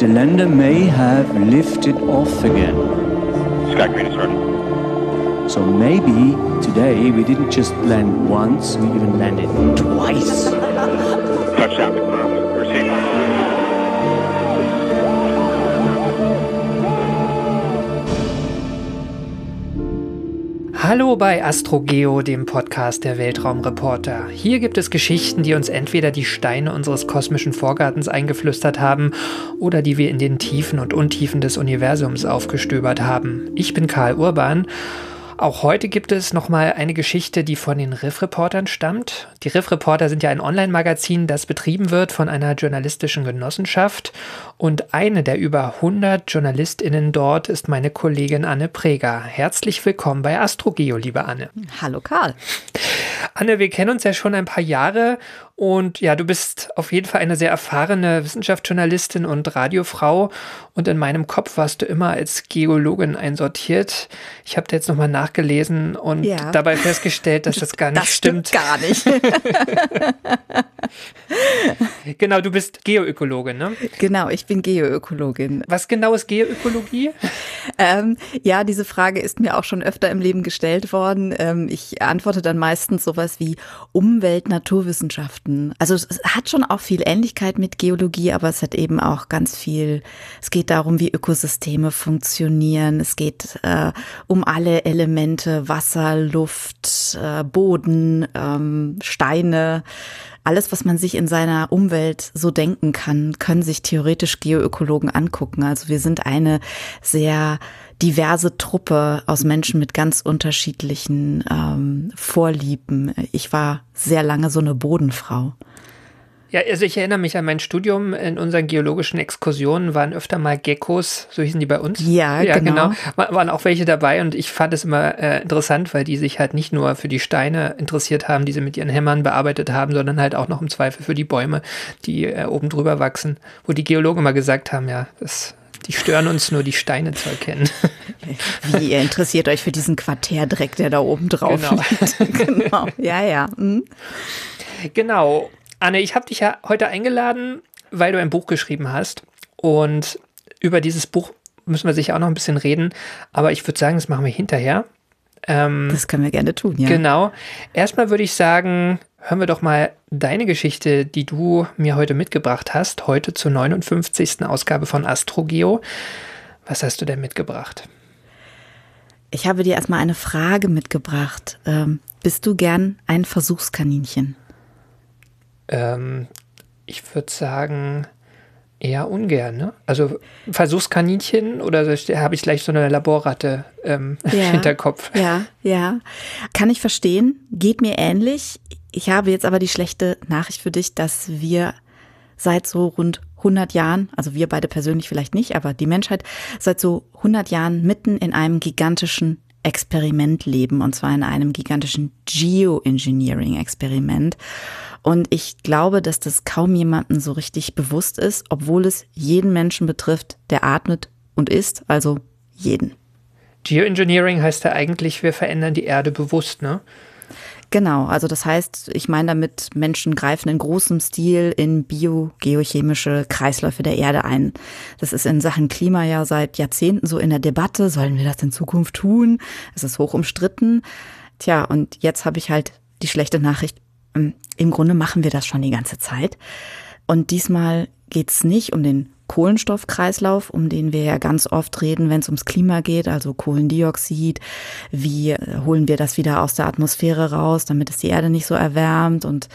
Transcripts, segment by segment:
The lander may have lifted off again. Sky Green is ready. So maybe today we didn't just land once, we even landed twice. Touchdown Hallo bei AstroGeo, dem Podcast der Weltraumreporter. Hier gibt es Geschichten, die uns entweder die Steine unseres kosmischen Vorgartens eingeflüstert haben oder die wir in den Tiefen und Untiefen des Universums aufgestöbert haben. Ich bin Karl Urban auch heute gibt es nochmal eine Geschichte, die von den Riff-Reportern stammt. Die Riff-Reporter sind ja ein Online-Magazin, das betrieben wird von einer journalistischen Genossenschaft. Und eine der über 100 JournalistInnen dort ist meine Kollegin Anne Preger. Herzlich willkommen bei AstroGeo, liebe Anne. Hallo Karl. Anne, wir kennen uns ja schon ein paar Jahre und ja, du bist auf jeden Fall eine sehr erfahrene Wissenschaftsjournalistin und Radiofrau. Und in meinem Kopf warst du immer als Geologin einsortiert. Ich habe da jetzt nochmal nachgelesen und ja. dabei festgestellt, dass das gar nicht das stimmt. stimmt. Gar nicht. genau, du bist Geoökologin, ne? Genau, ich bin Geoökologin. Was genau ist Geoökologie? ähm, ja, diese Frage ist mir auch schon öfter im Leben gestellt worden. Ähm, ich antworte dann meistens sowas wie Umwelt, Arten. Also es hat schon auch viel Ähnlichkeit mit Geologie, aber es hat eben auch ganz viel, es geht darum, wie Ökosysteme funktionieren. Es geht äh, um alle Elemente, Wasser, Luft, äh, Boden, ähm, Steine. Alles, was man sich in seiner Umwelt so denken kann, können sich theoretisch Geoökologen angucken. Also wir sind eine sehr diverse Truppe aus Menschen mit ganz unterschiedlichen ähm, Vorlieben. Ich war sehr lange so eine Bodenfrau. Ja, also ich erinnere mich an mein Studium. In unseren geologischen Exkursionen waren öfter mal Geckos, so hießen die bei uns. Ja, ja genau. genau. Waren auch welche dabei und ich fand es immer äh, interessant, weil die sich halt nicht nur für die Steine interessiert haben, die sie mit ihren Hämmern bearbeitet haben, sondern halt auch noch im Zweifel für die Bäume, die äh, oben drüber wachsen. Wo die Geologen immer gesagt haben, ja, das die stören uns nur, die Steine zu erkennen. Wie, ihr interessiert euch für diesen Quartärdreck, der da oben drauf genau. liegt. genau. Ja, ja. Mhm. Genau. Anne, ich habe dich ja heute eingeladen, weil du ein Buch geschrieben hast. Und über dieses Buch müssen wir sicher auch noch ein bisschen reden. Aber ich würde sagen, das machen wir hinterher. Ähm, das können wir gerne tun, ja. Genau. Erstmal würde ich sagen, hören wir doch mal deine Geschichte, die du mir heute mitgebracht hast, heute zur 59. Ausgabe von AstroGeo. Was hast du denn mitgebracht? Ich habe dir erstmal eine Frage mitgebracht. Ähm, bist du gern ein Versuchskaninchen? Ähm, ich würde sagen, eher ungern. Ne? Also Versuchskaninchen oder habe ich gleich so eine Laborratte ähm, ja, Hinterkopf? Ja, ja. Kann ich verstehen. Geht mir ähnlich. Ich habe jetzt aber die schlechte Nachricht für dich, dass wir seit so rund 100 Jahren, also wir beide persönlich vielleicht nicht, aber die Menschheit seit so 100 Jahren mitten in einem gigantischen Experiment leben, und zwar in einem gigantischen Geoengineering-Experiment. Und ich glaube, dass das kaum jemandem so richtig bewusst ist, obwohl es jeden Menschen betrifft, der atmet und isst, also jeden. Geoengineering heißt ja eigentlich, wir verändern die Erde bewusst, ne? Genau, also das heißt, ich meine damit, Menschen greifen in großem Stil in biogeochemische Kreisläufe der Erde ein. Das ist in Sachen Klima ja seit Jahrzehnten so in der Debatte. Sollen wir das in Zukunft tun? Es ist hoch umstritten. Tja, und jetzt habe ich halt die schlechte Nachricht. Ähm, Im Grunde machen wir das schon die ganze Zeit. Und diesmal geht's nicht um den Kohlenstoffkreislauf, um den wir ja ganz oft reden, wenn es ums Klima geht, also Kohlendioxid. Wie äh, holen wir das wieder aus der Atmosphäre raus, damit es die Erde nicht so erwärmt und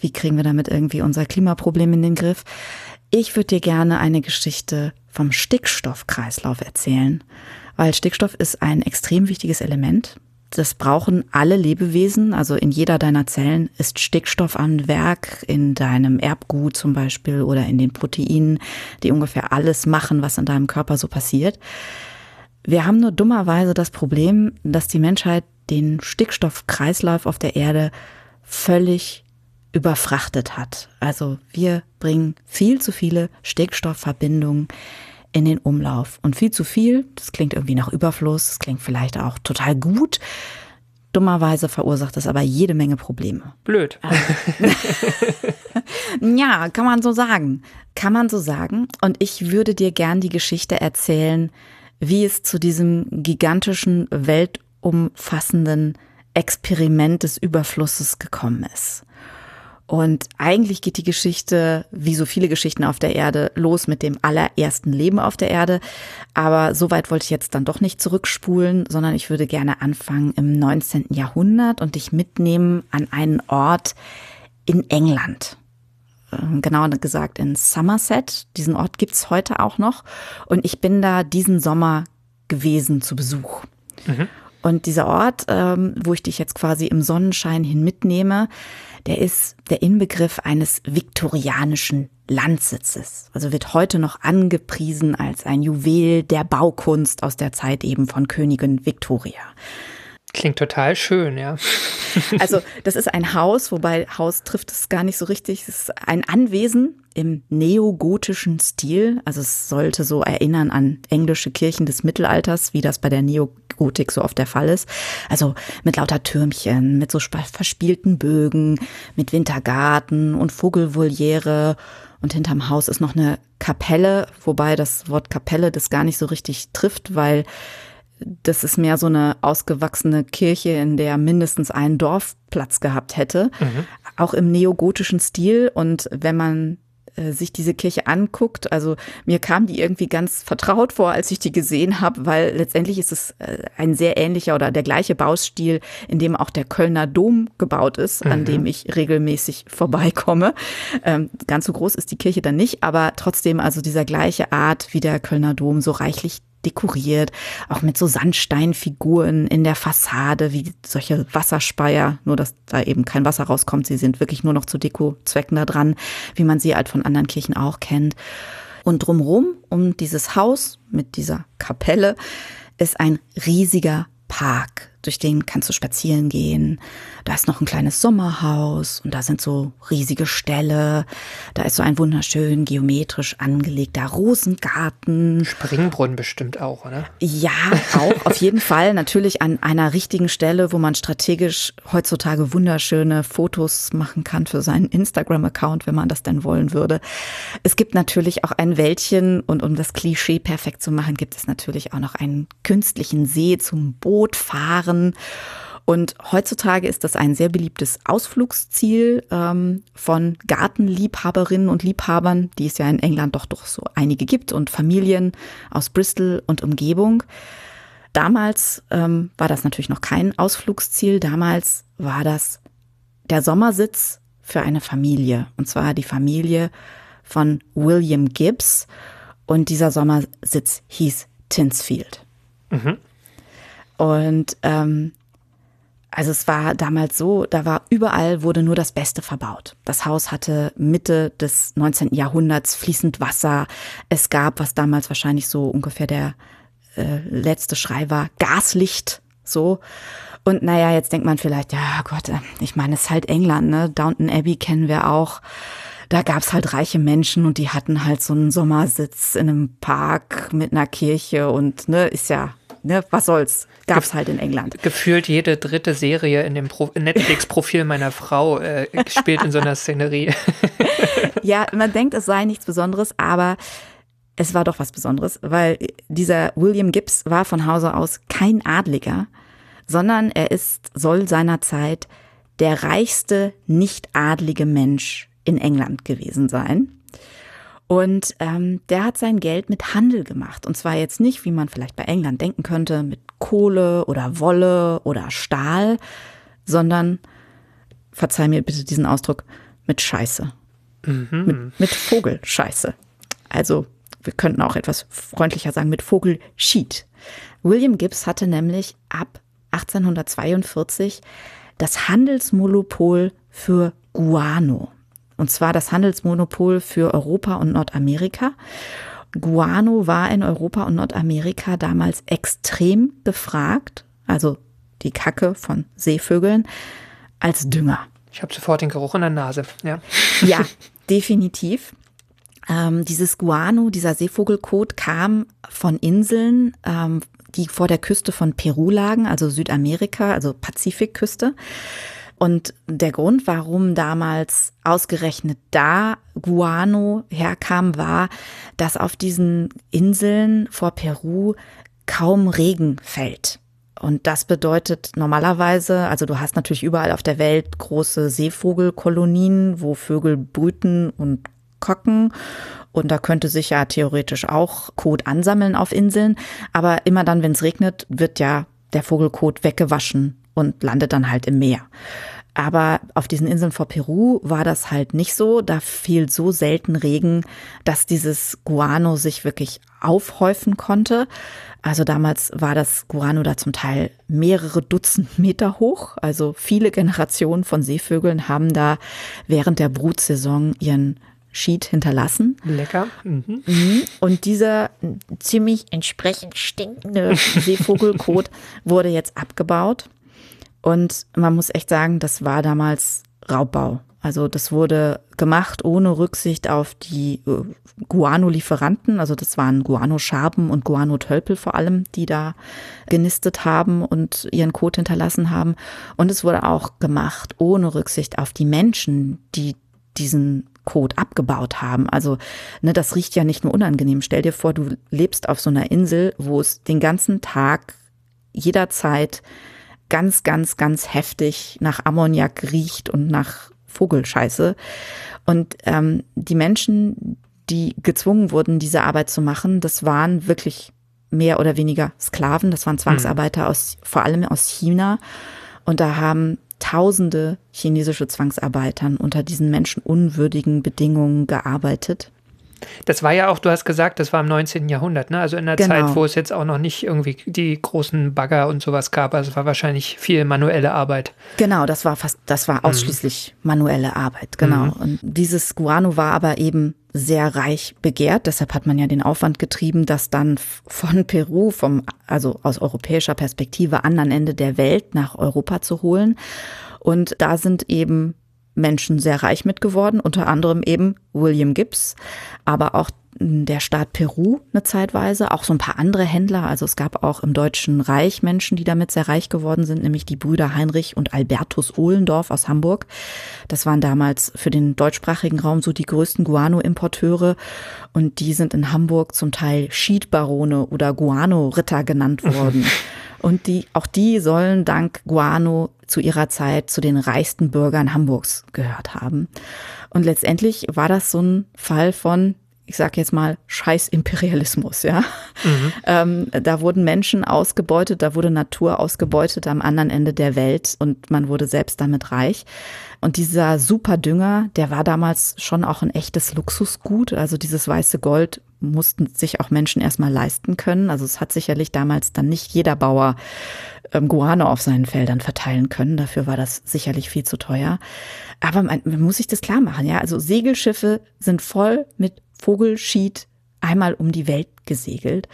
wie kriegen wir damit irgendwie unser Klimaproblem in den Griff? Ich würde dir gerne eine Geschichte vom Stickstoffkreislauf erzählen, weil Stickstoff ist ein extrem wichtiges Element das brauchen alle Lebewesen. Also in jeder deiner Zellen ist Stickstoff am Werk, in deinem Erbgut zum Beispiel oder in den Proteinen, die ungefähr alles machen, was in deinem Körper so passiert. Wir haben nur dummerweise das Problem, dass die Menschheit den Stickstoffkreislauf auf der Erde völlig überfrachtet hat. Also wir bringen viel zu viele Stickstoffverbindungen in den Umlauf. Und viel zu viel, das klingt irgendwie nach Überfluss, das klingt vielleicht auch total gut. Dummerweise verursacht das aber jede Menge Probleme. Blöd. ja, kann man so sagen. Kann man so sagen. Und ich würde dir gern die Geschichte erzählen, wie es zu diesem gigantischen, weltumfassenden Experiment des Überflusses gekommen ist. Und eigentlich geht die Geschichte, wie so viele Geschichten auf der Erde, los mit dem allerersten Leben auf der Erde. Aber so weit wollte ich jetzt dann doch nicht zurückspulen, sondern ich würde gerne anfangen im 19. Jahrhundert und dich mitnehmen an einen Ort in England. Ähm, genauer gesagt in Somerset. Diesen Ort gibt's heute auch noch. Und ich bin da diesen Sommer gewesen zu Besuch. Mhm. Und dieser Ort, ähm, wo ich dich jetzt quasi im Sonnenschein hin mitnehme, der ist der Inbegriff eines viktorianischen Landsitzes. Also wird heute noch angepriesen als ein Juwel der Baukunst aus der Zeit eben von Königin Victoria. Klingt total schön, ja. Also das ist ein Haus, wobei Haus trifft es gar nicht so richtig. Es ist ein Anwesen im neogotischen Stil. Also es sollte so erinnern an englische Kirchen des Mittelalters, wie das bei der Neogotik so oft der Fall ist. Also mit lauter Türmchen, mit so verspielten Bögen, mit Wintergarten und Vogelvoliere. Und hinterm Haus ist noch eine Kapelle, wobei das Wort Kapelle das gar nicht so richtig trifft, weil das ist mehr so eine ausgewachsene Kirche, in der mindestens ein Dorf Platz gehabt hätte, mhm. auch im neogotischen Stil. Und wenn man äh, sich diese Kirche anguckt, also mir kam die irgendwie ganz vertraut vor, als ich die gesehen habe, weil letztendlich ist es äh, ein sehr ähnlicher oder der gleiche Baustil, in dem auch der Kölner Dom gebaut ist, mhm. an dem ich regelmäßig vorbeikomme. Ähm, ganz so groß ist die Kirche dann nicht, aber trotzdem also dieser gleiche Art wie der Kölner Dom, so reichlich dekoriert, auch mit so Sandsteinfiguren in der Fassade, wie solche Wasserspeier, nur dass da eben kein Wasser rauskommt. Sie sind wirklich nur noch zu Dekozwecken da dran, wie man sie halt von anderen Kirchen auch kennt. Und drumrum, um dieses Haus mit dieser Kapelle, ist ein riesiger Park durch den kannst du spazieren gehen. Da ist noch ein kleines Sommerhaus und da sind so riesige Ställe. Da ist so ein wunderschön geometrisch angelegter Rosengarten. Springbrunnen bestimmt auch, oder? Ja, auch auf jeden Fall. Natürlich an einer richtigen Stelle, wo man strategisch heutzutage wunderschöne Fotos machen kann für seinen Instagram-Account, wenn man das denn wollen würde. Es gibt natürlich auch ein Wäldchen und um das Klischee perfekt zu machen, gibt es natürlich auch noch einen künstlichen See zum Bootfahren Jahren. Und heutzutage ist das ein sehr beliebtes Ausflugsziel ähm, von Gartenliebhaberinnen und Liebhabern, die es ja in England doch doch so einige gibt und Familien aus Bristol und Umgebung. Damals ähm, war das natürlich noch kein Ausflugsziel. Damals war das der Sommersitz für eine Familie. Und zwar die Familie von William Gibbs. Und dieser Sommersitz hieß Tinsfield. Mhm. Und ähm, also es war damals so, da war überall wurde nur das Beste verbaut. Das Haus hatte Mitte des 19. Jahrhunderts fließend Wasser. Es gab, was damals wahrscheinlich so ungefähr der äh, letzte Schrei war, Gaslicht. So. Und naja, jetzt denkt man vielleicht, ja Gott, äh, ich meine, es ist halt England, ne? Downton Abbey kennen wir auch. Da gab's halt reiche Menschen und die hatten halt so einen Sommersitz in einem Park mit einer Kirche und ne, ist ja ne, was soll's? Gab's halt in England. Gefühlt jede dritte Serie in dem Netflix-Profil meiner Frau äh, spielt in so einer Szenerie. ja, man denkt, es sei nichts Besonderes, aber es war doch was Besonderes, weil dieser William Gibbs war von Hause aus kein Adliger, sondern er ist, soll seinerzeit der reichste nicht-adlige Mensch in England gewesen sein. Und ähm, der hat sein Geld mit Handel gemacht. Und zwar jetzt nicht, wie man vielleicht bei England denken könnte, mit Kohle oder Wolle oder Stahl, sondern, verzeih mir bitte diesen Ausdruck, mit Scheiße. Mhm. Mit, mit Vogelscheiße. Also, wir könnten auch etwas freundlicher sagen, mit Vogelschied. William Gibbs hatte nämlich ab 1842 das Handelsmonopol für Guano. Und zwar das Handelsmonopol für Europa und Nordamerika. Guano war in Europa und Nordamerika damals extrem gefragt, also die Kacke von Seevögeln, als Dünger. Ich habe sofort den Geruch in der Nase, ja. Ja, definitiv. Ähm, dieses Guano, dieser Seevogelkot kam von Inseln, ähm, die vor der Küste von Peru lagen, also Südamerika, also Pazifikküste. Und der Grund, warum damals ausgerechnet da Guano herkam, war, dass auf diesen Inseln vor Peru kaum Regen fällt. Und das bedeutet normalerweise, also du hast natürlich überall auf der Welt große Seevogelkolonien, wo Vögel brüten und kocken. Und da könnte sich ja theoretisch auch Kot ansammeln auf Inseln. Aber immer dann, wenn es regnet, wird ja der Vogelkot weggewaschen und landet dann halt im Meer. Aber auf diesen Inseln vor Peru war das halt nicht so. Da fiel so selten Regen, dass dieses Guano sich wirklich aufhäufen konnte. Also damals war das Guano da zum Teil mehrere Dutzend Meter hoch. Also viele Generationen von Seevögeln haben da während der Brutsaison ihren Sheet hinterlassen. Lecker. Mhm. Und dieser ziemlich entsprechend stinkende Seevogelkot wurde jetzt abgebaut. Und man muss echt sagen, das war damals Raubbau. Also das wurde gemacht ohne Rücksicht auf die äh, Guano-Lieferanten. Also das waren Guano-Schaben und Guano-Tölpel vor allem, die da genistet haben und ihren Kot hinterlassen haben. Und es wurde auch gemacht ohne Rücksicht auf die Menschen, die diesen Kot abgebaut haben. Also, ne, das riecht ja nicht nur unangenehm. Stell dir vor, du lebst auf so einer Insel, wo es den ganzen Tag jederzeit ganz, ganz, ganz heftig nach Ammoniak riecht und nach Vogelscheiße. Und ähm, die Menschen, die gezwungen wurden, diese Arbeit zu machen, das waren wirklich mehr oder weniger Sklaven. Das waren Zwangsarbeiter aus, vor allem aus China. Und da haben tausende chinesische Zwangsarbeitern unter diesen menschenunwürdigen Bedingungen gearbeitet. Das war ja auch, du hast gesagt, das war im 19. Jahrhundert, ne? Also in der Genau. Zeit, wo es jetzt auch noch nicht irgendwie die großen Bagger und sowas gab. Also es war wahrscheinlich viel manuelle Arbeit. Genau, das war fast, das war ausschließlich manuelle Arbeit, genau. Und dieses Guano war aber eben sehr reich begehrt. Deshalb hat man ja den Aufwand getrieben, das dann von Peru, vom, also aus europäischer Perspektive, anderen Ende der Welt nach Europa zu holen. Und da sind eben Menschen sehr reich mit geworden, unter anderem eben William Gibbs, aber auch der Staat Peru eine Zeitweise, auch so ein paar andere Händler. Also es gab auch im Deutschen Reich Menschen, die damit sehr reich geworden sind, nämlich die Brüder Heinrich und Albertus Ohlendorf aus Hamburg. Das waren damals für den deutschsprachigen Raum so die größten Guano-Importeure und die sind in Hamburg zum Teil Schiedbarone oder Guano-Ritter genannt worden. Und die, auch die sollen dank Guano zu ihrer Zeit zu den reichsten Bürgern Hamburgs gehört haben. Und letztendlich war das so ein Fall von, ich sag jetzt mal, Scheiß-Imperialismus, ja. Ähm, da wurden Menschen ausgebeutet, da wurde Natur ausgebeutet am anderen Ende der Welt und man wurde selbst damit reich. Und dieser Superdünger, der war damals schon auch ein echtes Luxusgut. Also dieses weiße Gold mussten sich auch Menschen erstmal leisten können. Also es hat sicherlich damals dann nicht jeder Bauer ähm, Guano auf seinen Feldern verteilen können. Dafür war das sicherlich viel zu teuer. Aber man, man muss sich das klar machen, ja. Also Segelschiffe sind voll mit Vogelschied einmal um die Welt gesegelt.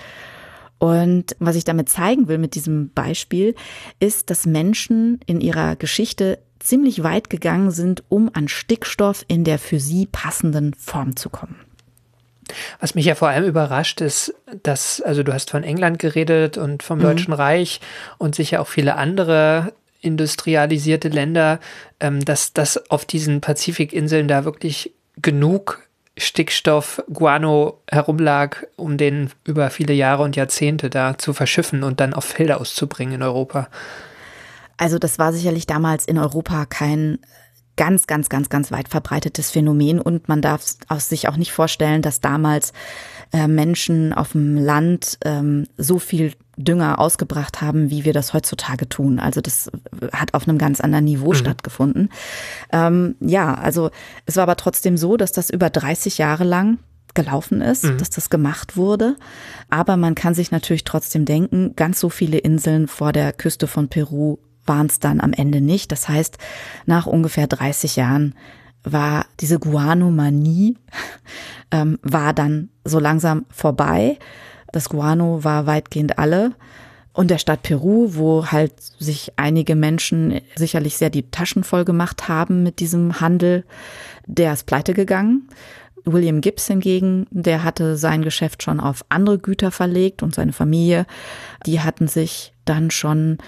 Und was ich damit zeigen will mit diesem Beispiel, ist, dass Menschen in ihrer Geschichte ziemlich weit gegangen sind, um an Stickstoff in der für sie passenden Form zu kommen. Was mich ja vor allem überrascht ist, dass, also du hast von England geredet und vom Deutschen Reich und sicher auch viele andere industrialisierte Länder, ähm, dass das auf diesen Pazifikinseln da wirklich genug Stickstoff, Guano herumlag, um den über viele Jahre und Jahrzehnte da zu verschiffen und dann auf Felder auszubringen in Europa. Also das war sicherlich damals in Europa kein ganz, ganz, ganz, ganz weit verbreitetes Phänomen und man darf aus sich auch nicht vorstellen, dass damals äh, Menschen auf dem Land ähm, so viel Dünger ausgebracht haben, wie wir das heutzutage tun. Also das hat auf einem ganz anderen Niveau stattgefunden. Ähm, ja, also es war aber trotzdem so, dass das über 30 Jahre lang gelaufen ist, dass das gemacht wurde. Aber man kann sich natürlich trotzdem denken, ganz so viele Inseln vor der Küste von Peru waren es dann am Ende nicht. Das heißt, nach ungefähr 30 Jahren war diese Guanomanie, ähm, war dann so langsam vorbei. Das Guano war weitgehend alle. Und der Stadt Peru, wo halt sich einige Menschen sicherlich sehr die Taschen voll gemacht haben mit diesem Handel, der ist pleite gegangen. William Gibbs hingegen, der hatte sein Geschäft schon auf andere Güter verlegt und seine Familie, die hatten sich dann schon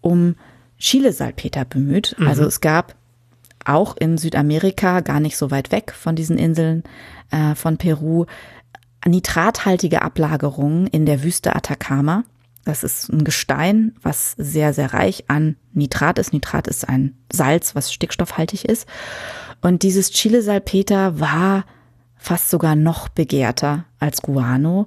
um Chilesalpeter bemüht. Mhm. Also es gab auch in Südamerika, gar nicht so weit weg von diesen Inseln äh, von Peru, nitrathaltige Ablagerungen in der Wüste Atacama. Das ist ein Gestein, was sehr, sehr reich an Nitrat ist. Nitrat ist ein Salz, was stickstoffhaltig ist. Und dieses Chilesalpeter war fast sogar noch begehrter als Guano.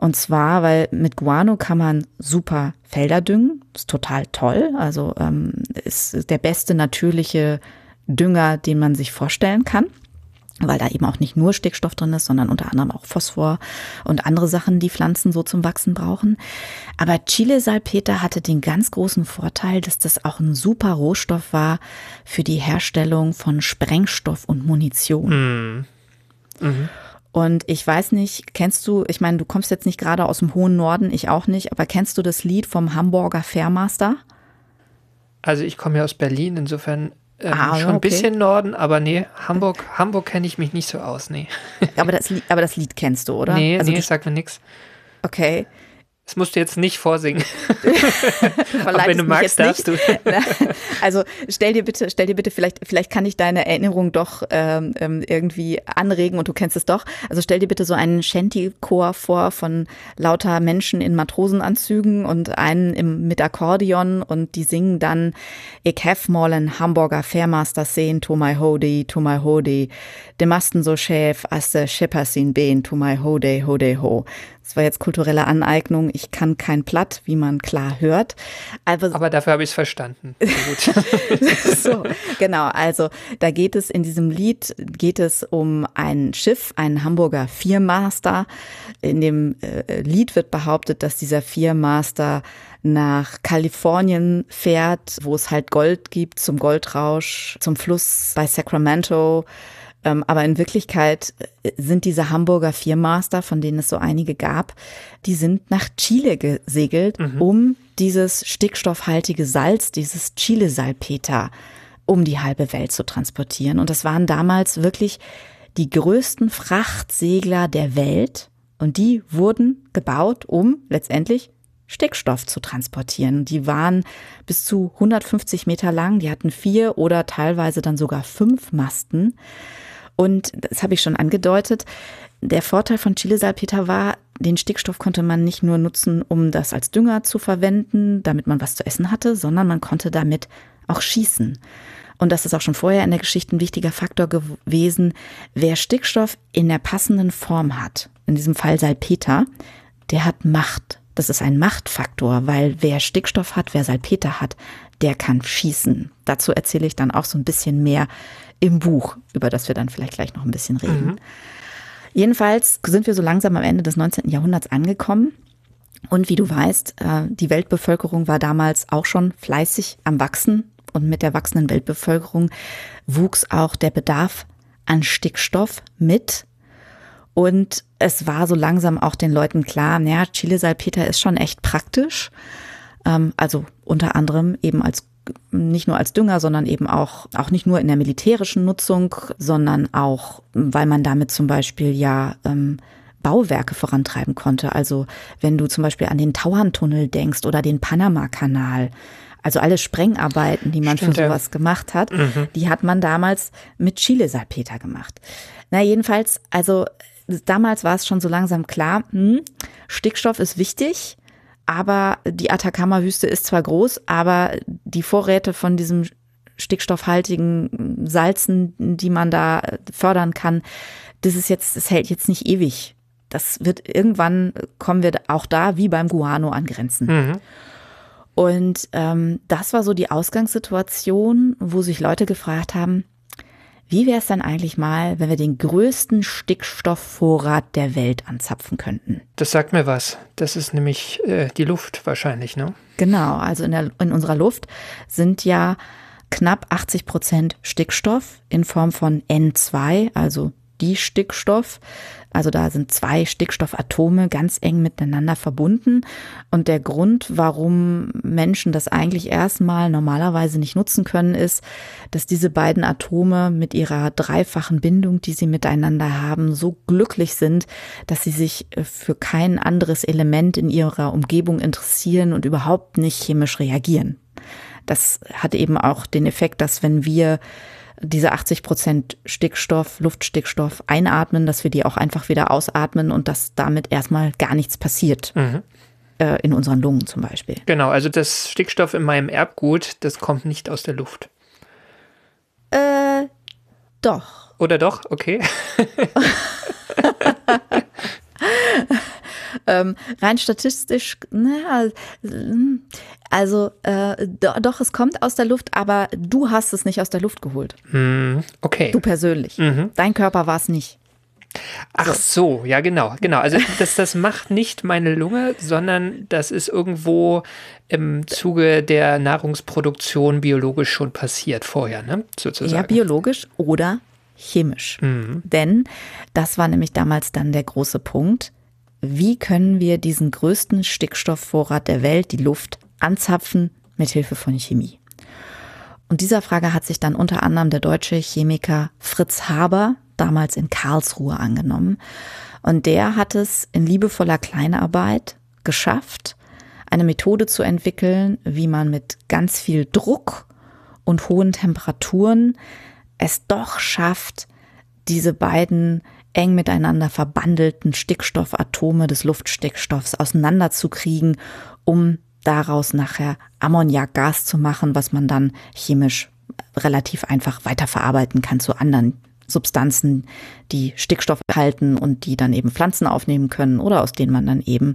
Und zwar, weil mit Guano kann man super Felder düngen. Ist total toll. Also ähm, ist der beste natürliche Dünger, den man sich vorstellen kann. Weil da eben auch nicht nur Stickstoff drin ist, sondern unter anderem auch Phosphor und andere Sachen, die Pflanzen so zum Wachsen brauchen. Aber Chile-Salpeter hatte den ganz großen Vorteil, dass das auch ein super Rohstoff war für die Herstellung von Sprengstoff und Munition. Und ich weiß nicht, kennst du, ich meine, du kommst jetzt nicht gerade aus dem hohen Norden, ich auch nicht, aber kennst du das Lied vom Hamburger Fairmaster? Also ich komme ja aus Berlin, insofern ähm, Ah, schon ein okay. bisschen Norden, aber nee, Hamburg, Hamburg kenne ich mich nicht so aus, nee. Aber das, Lied- aber das Lied kennst du, oder? Nee, also nee, sagt mir nix. okay. Das musst du jetzt nicht vorsingen. Aber wenn du magst, darfst du. Also stell dir bitte, stell dir bitte, vielleicht, vielleicht kann ich deine Erinnerung doch ähm, ähm, irgendwie anregen und du kennst es doch. Also stell dir bitte so einen Shanty-Chor vor von lauter Menschen in Matrosenanzügen und einen im, mit Akkordeon und die singen dann Ich hef mal ein Hamburger Fairmaster sehen to my hody, to my hody. De Masten so schäf, as de Schipper sin been to my hode, hode ho. Das war jetzt kulturelle Aneignung. Ich kann kein Platt, wie man klar hört. Aber Aber dafür habe ich es verstanden. So, genau. Also da geht es in diesem Lied geht es um ein Schiff, einen Hamburger Viermaster. In dem äh, Lied wird behauptet, dass dieser Viermaster nach Kalifornien fährt, wo es halt Gold gibt zum Goldrausch, zum Fluss bei Sacramento. Ähm, aber in Wirklichkeit äh, sind diese Hamburger Viermaster, von denen es so einige gab, die sind nach Chile gesegelt, um dieses stickstoffhaltige Salz, dieses Chile-Salpeter, um die halbe Welt zu transportieren. Und das waren damals wirklich die größten Frachtsegler der Welt. Und die wurden gebaut, um letztendlich Stickstoff zu transportieren. Die waren bis zu 150 Meter lang, die hatten vier oder teilweise dann sogar fünf Masten. Und das habe ich schon angedeutet. Der Vorteil von Chilesalpeter war, den Stickstoff konnte man nicht nur nutzen, um das als Dünger zu verwenden, damit man was zu essen hatte, sondern man konnte damit auch schießen. Und das ist auch schon vorher in der Geschichte ein wichtiger Faktor gewesen. Wer Stickstoff in der passenden Form hat, in diesem Fall Salpeter, der hat Macht. Das ist ein Machtfaktor, weil wer Stickstoff hat, wer Salpeter hat, der kann schießen. Dazu erzähle ich dann auch so ein bisschen mehr im Buch, über das wir dann vielleicht gleich noch ein bisschen reden. Jedenfalls sind wir so langsam am Ende des 19. Jahrhunderts angekommen. Und wie du weißt, äh, die Weltbevölkerung war damals auch schon fleißig am Wachsen. Und mit der wachsenden Weltbevölkerung wuchs auch der Bedarf an Stickstoff mit. Und es war so langsam auch den Leuten klar, naja, Chilesalpeter ist schon echt praktisch. Ähm, also unter anderem eben als nicht nur als Dünger, sondern eben auch, auch nicht nur in der militärischen Nutzung, sondern auch, weil man damit zum Beispiel ja ähm, Bauwerke vorantreiben konnte. Also wenn du zum Beispiel an den Tauerntunnel denkst oder den Panama-Kanal, also alle Sprengarbeiten, die man Stimmt, für ja. sowas gemacht hat, die hat man damals mit Chile-Salpeter gemacht. Na jedenfalls, also damals war es schon so langsam klar, hm, Stickstoff ist wichtig, aber die Atacama-Wüste ist zwar groß, aber die Vorräte von diesem stickstoffhaltigen Salzen, die man da fördern kann, das ist jetzt, das hält jetzt nicht ewig. Das wird irgendwann kommen wir auch da wie beim Guano an Grenzen. Und ähm, das war so die Ausgangssituation, wo sich Leute gefragt haben, Wie wäre es dann eigentlich mal, wenn wir den größten Stickstoffvorrat der Welt anzapfen könnten? Das sagt mir was. Das ist nämlich äh, die Luft wahrscheinlich, ne? Genau, also in, der, in unserer Luft sind ja knapp 80 Prozent Stickstoff in Form von N2, also die Stickstoff. Also da sind zwei Stickstoffatome ganz eng miteinander verbunden. Und der Grund, warum Menschen das eigentlich erstmal normalerweise nicht nutzen können, ist, dass diese beiden Atome mit ihrer dreifachen Bindung, die sie miteinander haben, so glücklich sind, dass sie sich äh, für kein anderes Element in ihrer Umgebung interessieren und überhaupt nicht chemisch reagieren. Das hat eben auch den Effekt, dass wenn wir diese 80 Prozent Stickstoff, Luftstickstoff einatmen, dass wir die auch einfach wieder ausatmen und dass damit erstmal gar nichts passiert. Mhm. Äh, in unseren Lungen zum Beispiel. Genau, also das Stickstoff in meinem Erbgut, das kommt nicht aus der Luft. Äh, doch. Oder doch? Okay. ähm, rein statistisch, na, also äh, do, doch, es kommt aus der Luft, aber du hast es nicht aus der Luft geholt. Hm, okay. Du persönlich. Mhm. Dein Körper war es nicht. Ach so, ja genau, genau. Also das, das macht nicht meine Lunge, sondern das ist irgendwo im Zuge der Nahrungsproduktion biologisch schon passiert vorher, ne? Sozusagen. Ja, biologisch oder chemisch. Mhm. Denn das war nämlich damals dann der große Punkt. Wie können wir diesen größten Stickstoffvorrat der Welt, die Luft, anzapfen mit Hilfe von Chemie? Und dieser Frage hat sich dann unter anderem der deutsche Chemiker Fritz Haber damals in Karlsruhe angenommen. Und der hat es in liebevoller Kleinarbeit geschafft, eine Methode zu entwickeln, wie man mit ganz viel Druck und hohen Temperaturen es doch schafft, diese beiden eng miteinander verbandelten Stickstoffatome des Luftstickstoffs auseinanderzukriegen, um daraus nachher Ammoniakgas zu machen, was man dann chemisch relativ einfach weiterverarbeiten kann zu anderen Substanzen, die Stickstoff halten und die dann eben Pflanzen aufnehmen können oder aus denen man dann eben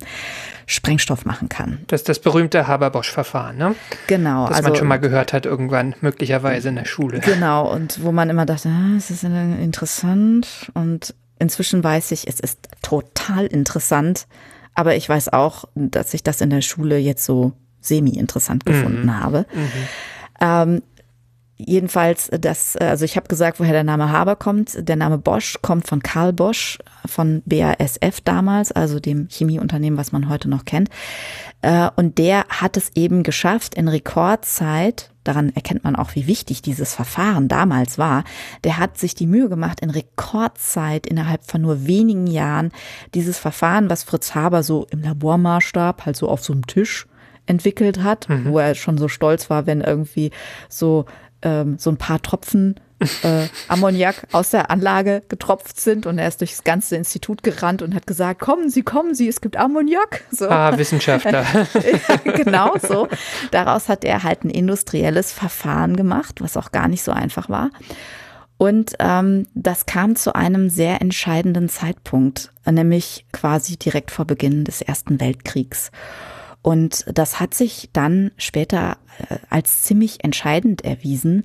Sprengstoff machen kann. Das ist das berühmte Haber-Bosch-Verfahren, ne? Genau. Das also, man schon mal gehört hat, irgendwann, möglicherweise in der Schule. Genau, und wo man immer dachte, ah, es ist interessant und inzwischen weiß ich, es ist total interessant, aber ich weiß auch, dass ich das in der Schule jetzt so semi-interessant gefunden Mhm. habe. Ähm, jedenfalls, das, also ich habe gesagt, woher der Name Haber kommt. Der Name Bosch kommt von Karl Bosch, von BASF damals, also dem Chemieunternehmen, was man heute noch kennt. Äh, Und der hat es eben geschafft, in Rekordzeit, daran erkennt man auch, wie wichtig dieses Verfahren damals war, der hat sich die Mühe gemacht, in Rekordzeit, innerhalb von nur wenigen Jahren, dieses Verfahren, was Fritz Haber so im Labormaßstab, halt so auf so einem Tisch entwickelt hat, wo er schon so stolz war, wenn irgendwie so, ähm, so ein paar Tropfen äh, Ammoniak aus der Anlage getropft sind und er ist durchs ganze Institut gerannt und hat gesagt, kommen Sie, kommen Sie, es gibt Ammoniak. So. Ah, Wissenschaftler. genau so. Daraus hat er halt ein industrielles Verfahren gemacht, was auch gar nicht so einfach war. Und ähm, das kam zu einem sehr entscheidenden Zeitpunkt, nämlich quasi direkt vor Beginn des Ersten Weltkriegs. Und das hat sich dann später äh, als ziemlich entscheidend erwiesen.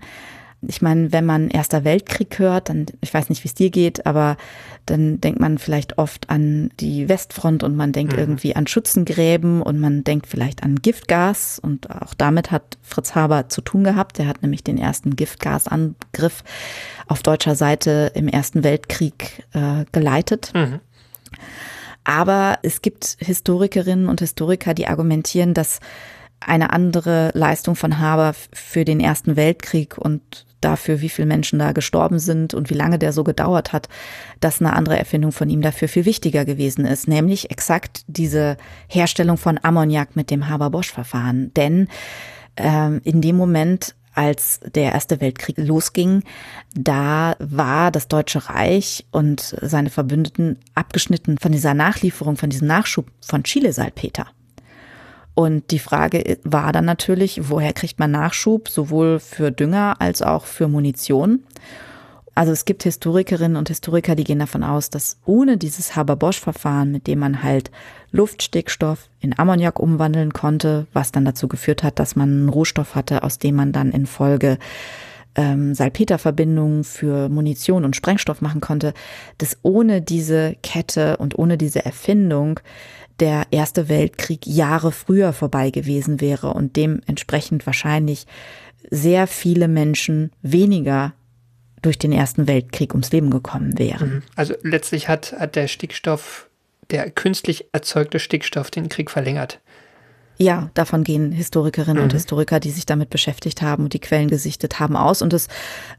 Ich meine, wenn man Erster Weltkrieg hört, dann, ich weiß nicht, wie es dir geht, aber dann denkt man vielleicht oft an die Westfront und man denkt irgendwie an Schützengräben und man denkt vielleicht an Giftgas und auch damit hat Fritz Haber zu tun gehabt. Er hat nämlich den ersten Giftgasangriff auf deutscher Seite im Ersten Weltkrieg äh, geleitet. Mhm. Aber es gibt Historikerinnen und Historiker, die argumentieren, dass eine andere Leistung von Haber für den Ersten Weltkrieg und dafür, wie viele Menschen da gestorben sind und wie lange der so gedauert hat, dass eine andere Erfindung von ihm dafür viel wichtiger gewesen ist, nämlich exakt diese Herstellung von Ammoniak mit dem Haber-Bosch-Verfahren. Denn ähm, in dem Moment, als der Erste Weltkrieg losging, da war das Deutsche Reich und seine Verbündeten abgeschnitten von dieser Nachlieferung, von diesem Nachschub von Chilesalpeter. Und die Frage war dann natürlich, woher kriegt man Nachschub, sowohl für Dünger als auch für Munition? Also es gibt Historikerinnen und Historiker, die gehen davon aus, dass ohne dieses Haber-Bosch-Verfahren, mit dem man halt Luftstickstoff in Ammoniak umwandeln konnte, was dann dazu geführt hat, dass man einen Rohstoff hatte, aus dem man dann in Folge ähm, Salpeterverbindungen für Munition und Sprengstoff machen konnte, dass ohne diese Kette und ohne diese Erfindung der Erste Weltkrieg Jahre früher vorbei gewesen wäre und dementsprechend wahrscheinlich sehr viele Menschen weniger durch den Ersten Weltkrieg ums Leben gekommen wären. Also letztlich hat, hat der Stickstoff, der künstlich erzeugte Stickstoff den Krieg verlängert. Ja, davon gehen Historikerinnen Mhm. und Historiker, die sich damit beschäftigt haben und die Quellen gesichtet haben, aus. Und es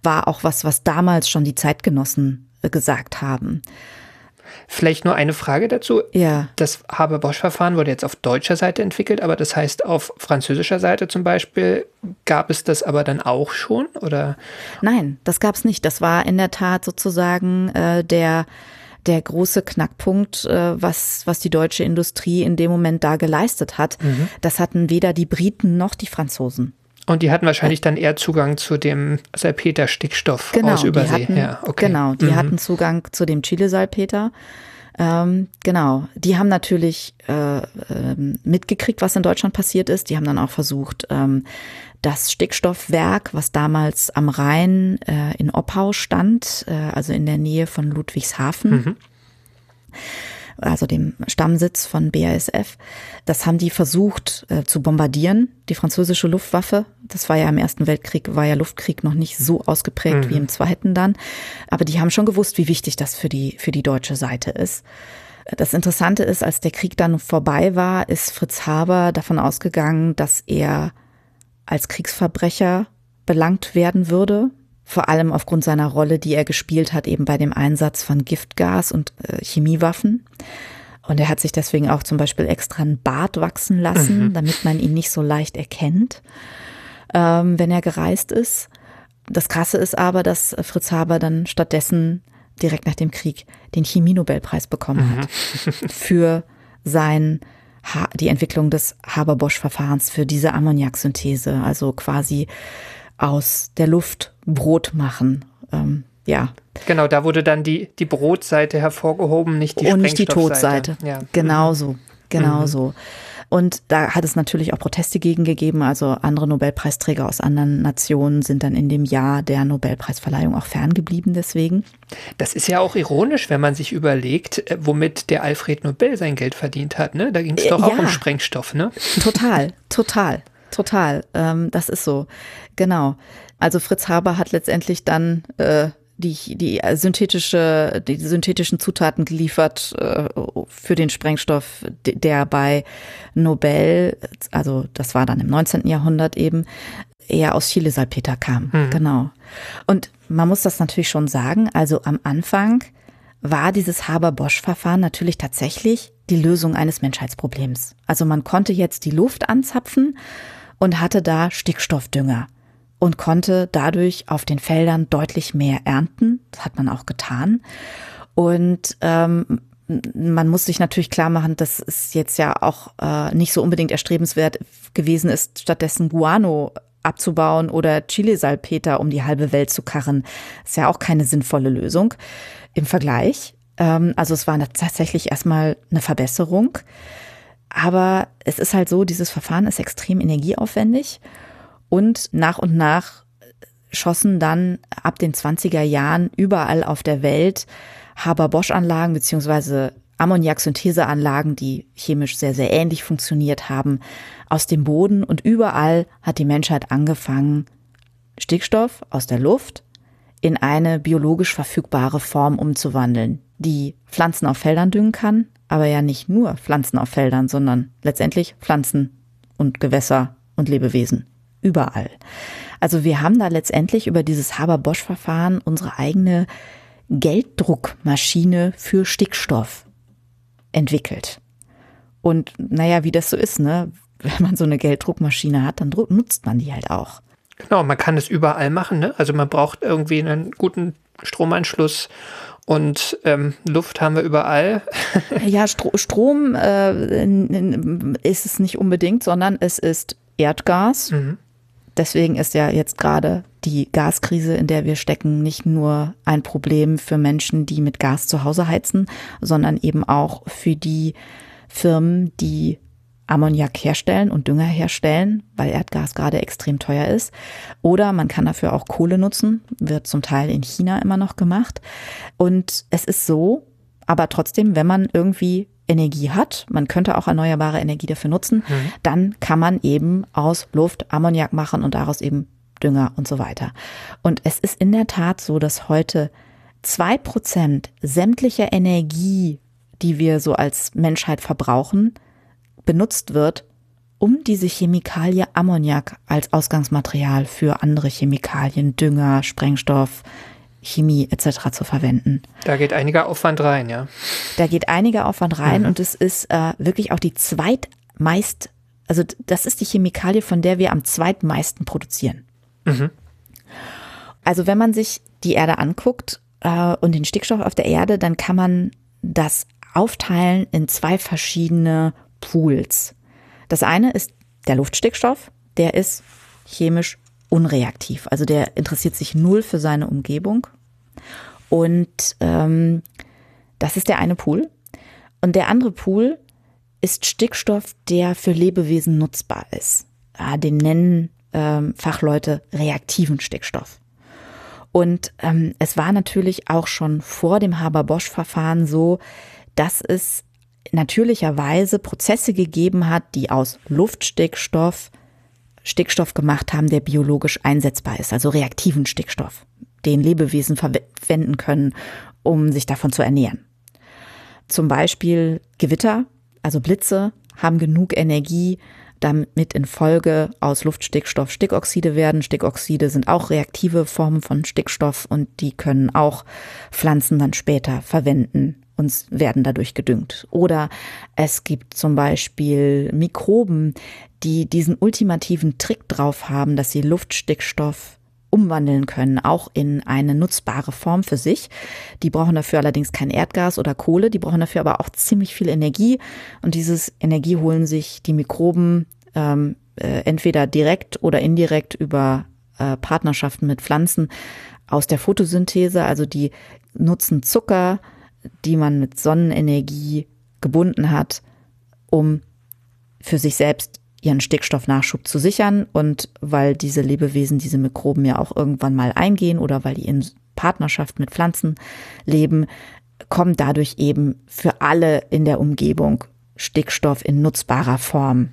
war auch was, was damals schon die Zeitgenossen äh, gesagt haben. Vielleicht nur eine Frage dazu. Ja. Das Haber-Bosch-Verfahren wurde jetzt auf deutscher Seite entwickelt, aber das heißt, auf französischer Seite zum Beispiel gab es das aber dann auch schon? Oder? Nein, das gab's nicht. Das war in der Tat sozusagen äh, der der große Knackpunkt, äh, was was die deutsche Industrie in dem Moment da geleistet hat. Mhm. Das hatten weder die Briten noch die Franzosen. Und die hatten wahrscheinlich dann eher Zugang zu dem Salpeter-Stickstoff Genau, aus die Übersee. hatten, ja, okay. genau, die Mhm. hatten Zugang zu dem Chile-Salpeter. Ähm, genau, die haben natürlich äh, ähm, mitgekriegt, was in Deutschland passiert ist. Die haben dann auch versucht, ähm, das Stickstoffwerk, was damals am Rhein äh, in Oppau stand, äh, also in der Nähe von Ludwigshafen, Mhm. Also dem Stammsitz von BASF. Das haben die versucht äh, zu bombardieren, die französische Luftwaffe. Das war ja im Ersten Weltkrieg, war ja Luftkrieg noch nicht so ausgeprägt wie im Zweiten dann. Aber die haben schon gewusst, wie wichtig das für die, für die deutsche Seite ist. Das Interessante ist, als der Krieg dann vorbei war, ist Fritz Haber davon ausgegangen, dass er als Kriegsverbrecher belangt werden würde. Vor allem aufgrund seiner Rolle, die er gespielt hat, eben bei dem Einsatz von Giftgas und äh, Chemiewaffen. Und er hat sich deswegen auch zum Beispiel extra einen Bart wachsen lassen, damit man ihn nicht so leicht erkennt, ähm, wenn er gereist ist. Das Krasse ist aber, dass Fritz Haber dann stattdessen direkt nach dem Krieg den Chemienobelpreis bekommen hat für sein ha die Entwicklung des Haber-Bosch-Verfahrens für diese Ammoniaksynthese, also quasi aus der Luft Brot machen. Ähm, ja, Genau, da wurde dann die, die Brotseite hervorgehoben, nicht die und nicht die. Todseite. Ja. Mhm. Genau so, genau so. Und da hat es natürlich auch Proteste gegen gegeben. Also andere Nobelpreisträger aus anderen Nationen sind dann in dem Jahr der Nobelpreisverleihung auch ferngeblieben deswegen. Das ist ja auch ironisch, wenn man sich überlegt, äh, womit der Alfred Nobel sein Geld verdient hat. Ne? Da ging es Äh, doch auch ja. um Sprengstoff. Ne? Total, total, total. Ähm, das ist so. Genau. Also Fritz Haber hat letztendlich dann äh, die, die synthetische, die synthetischen Zutaten geliefert äh, für den Sprengstoff, der bei Nobel, also das war dann im 19. Jahrhundert eben, eher aus Chile-Salpeter kam. Genau. Und man muss das natürlich schon sagen, also am Anfang war dieses Haber-Bosch-Verfahren natürlich tatsächlich die Lösung eines Menschheitsproblems. Also man konnte jetzt die Luft anzapfen und hatte da Stickstoffdünger und konnte dadurch auf den Feldern deutlich mehr ernten. Das hat man auch getan. Und ähm, man muss sich natürlich klar machen, dass es jetzt ja auch äh, nicht so unbedingt erstrebenswert gewesen ist, stattdessen Guano abzubauen oder Chili-Salpeter um die halbe Welt zu karren. Ist ja auch keine sinnvolle Lösung im Vergleich. Ähm, also es war tatsächlich erstmal eine Verbesserung. Aber es ist halt so, dieses Verfahren ist extrem energieaufwendig und nach und nach schossen dann ab den 20er Jahren überall auf der Welt Haber-Bosch-Anlagen beziehungsweise Ammoniaksyntheseanlagen, die chemisch sehr, sehr ähnlich funktioniert haben, aus dem Boden. Und überall hat die Menschheit angefangen, Stickstoff aus der Luft in eine biologisch verfügbare Form umzuwandeln, die Pflanzen auf Feldern düngen kann, aber ja nicht nur Pflanzen auf Feldern, sondern letztendlich Pflanzen und Gewässer und Lebewesen überall. Also wir haben da letztendlich über dieses Haber-Bosch-Verfahren unsere eigene Gelddruckmaschine für Stickstoff entwickelt. Und naja, wie das so ist, ne? Wenn man so eine Gelddruckmaschine hat, dann nutzt man die halt auch. Genau, man kann es überall machen. Ne? Also man braucht irgendwie einen guten Stromanschluss und ähm, Luft haben wir überall. Ja, Stro Strom äh, ist es nicht unbedingt, sondern es ist Erdgas. Deswegen ist ja jetzt gerade die Gaskrise, in der wir stecken, nicht nur ein Problem für Menschen, die mit Gas zu Hause heizen, sondern eben auch für die Firmen, die Ammoniak herstellen und Dünger herstellen, weil Erdgas gerade extrem teuer ist. Oder man kann dafür auch Kohle nutzen, wird zum Teil in China immer noch gemacht. Und es ist so, aber trotzdem, wenn man irgendwie Energie hat, man könnte auch erneuerbare Energie dafür nutzen, mhm. dann kann man eben aus Luft Ammoniak machen und daraus eben Dünger und so weiter. Und es ist in der Tat so, dass heute zwei Prozent sämtlicher Energie, die wir so als Menschheit verbrauchen, benutzt wird, um diese Chemikalie Ammoniak als Ausgangsmaterial für andere Chemikalien, Dünger, Sprengstoff, Chemie etc. zu verwenden. Da geht einiger Aufwand rein, ja. Da geht einiger Aufwand rein mhm. und es ist äh, wirklich auch die zweitmeist, also das ist die Chemikalie, von der wir am zweitmeisten produzieren. Mhm. Also wenn man sich die Erde anguckt äh, und den Stickstoff auf der Erde, dann kann man das aufteilen in zwei verschiedene Pools. Das eine ist der Luftstickstoff, der ist chemisch unreaktiv, also der interessiert sich null für seine Umgebung. Und ähm, das ist der eine Pool. Und der andere Pool ist Stickstoff, der für Lebewesen nutzbar ist. Ja, den nennen ähm, Fachleute reaktiven Stickstoff. Und ähm, es war natürlich auch schon vor dem Haber-Bosch-Verfahren so, dass es natürlicherweise Prozesse gegeben hat, die aus Luftstickstoff Stickstoff gemacht haben, der biologisch einsetzbar ist, also reaktiven Stickstoff, den Lebewesen verwenden können, um sich davon zu ernähren. Zum Beispiel Gewitter, also Blitze, haben genug Energie, damit in Folge aus Luftstickstoff Stickoxide werden. Stickoxide sind auch reaktive Formen von Stickstoff und die können auch Pflanzen dann später verwenden und werden dadurch gedüngt. Oder es gibt zum Beispiel Mikroben, die diesen ultimativen Trick drauf haben, dass sie Luftstickstoff umwandeln können, auch in eine nutzbare Form für sich. Die brauchen dafür allerdings kein Erdgas oder Kohle, die brauchen dafür aber auch ziemlich viel Energie und dieses Energie holen sich die Mikroben ähm, äh, entweder direkt oder indirekt über äh, Partnerschaften mit Pflanzen aus der Photosynthese, also die nutzen Zucker, die man mit Sonnenenergie gebunden hat, um für sich selbst ihren Stickstoffnachschub zu sichern und weil diese Lebewesen, diese Mikroben ja auch irgendwann mal eingehen oder weil die in Partnerschaft mit Pflanzen leben, kommt dadurch eben für alle in der Umgebung Stickstoff in nutzbarer Form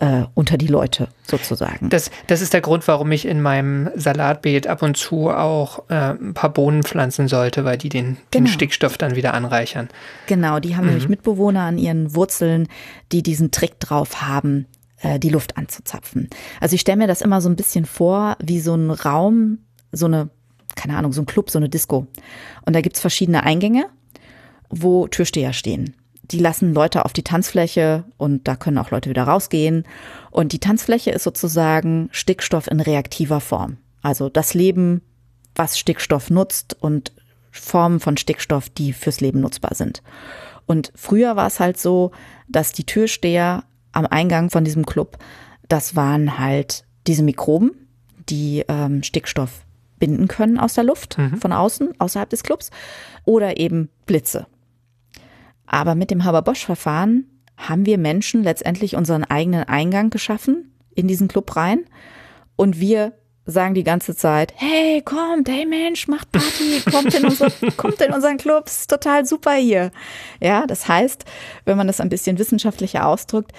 äh, unter die Leute sozusagen. Das, das ist der Grund, warum ich in meinem Salatbeet ab und zu auch äh, ein paar Bohnen pflanzen sollte, weil die den, genau. den Stickstoff dann wieder anreichern. Genau, die haben mhm. nämlich Mitbewohner an ihren Wurzeln, die diesen Trick drauf haben, äh, die Luft anzuzapfen. Also ich stelle mir das immer so ein bisschen vor, wie so ein Raum, so eine, keine Ahnung, so ein Club, so eine Disco. Und da gibt's verschiedene Eingänge, wo Türsteher stehen die lassen Leute auf die Tanzfläche und da können auch Leute wieder rausgehen. Und die Tanzfläche ist sozusagen Stickstoff in reaktiver Form. Also das Leben, was Stickstoff nutzt und Formen von Stickstoff, die fürs Leben nutzbar sind. Und früher war es halt so, dass die Türsteher am Eingang von diesem Club, das waren halt diese Mikroben, die ähm, Stickstoff binden können aus der Luft, mhm. von außen, außerhalb des Clubs, oder eben Blitze. Aber mit dem Haber-Bosch-Verfahren haben wir Menschen letztendlich unseren eigenen Eingang geschaffen in diesen Club rein. Und wir sagen die ganze Zeit, hey, kommt, hey Mensch, macht Party, kommt in, unsere, kommt in unseren Club, ist total super hier. Ja, das heißt, wenn man das ein bisschen wissenschaftlicher ausdrückt,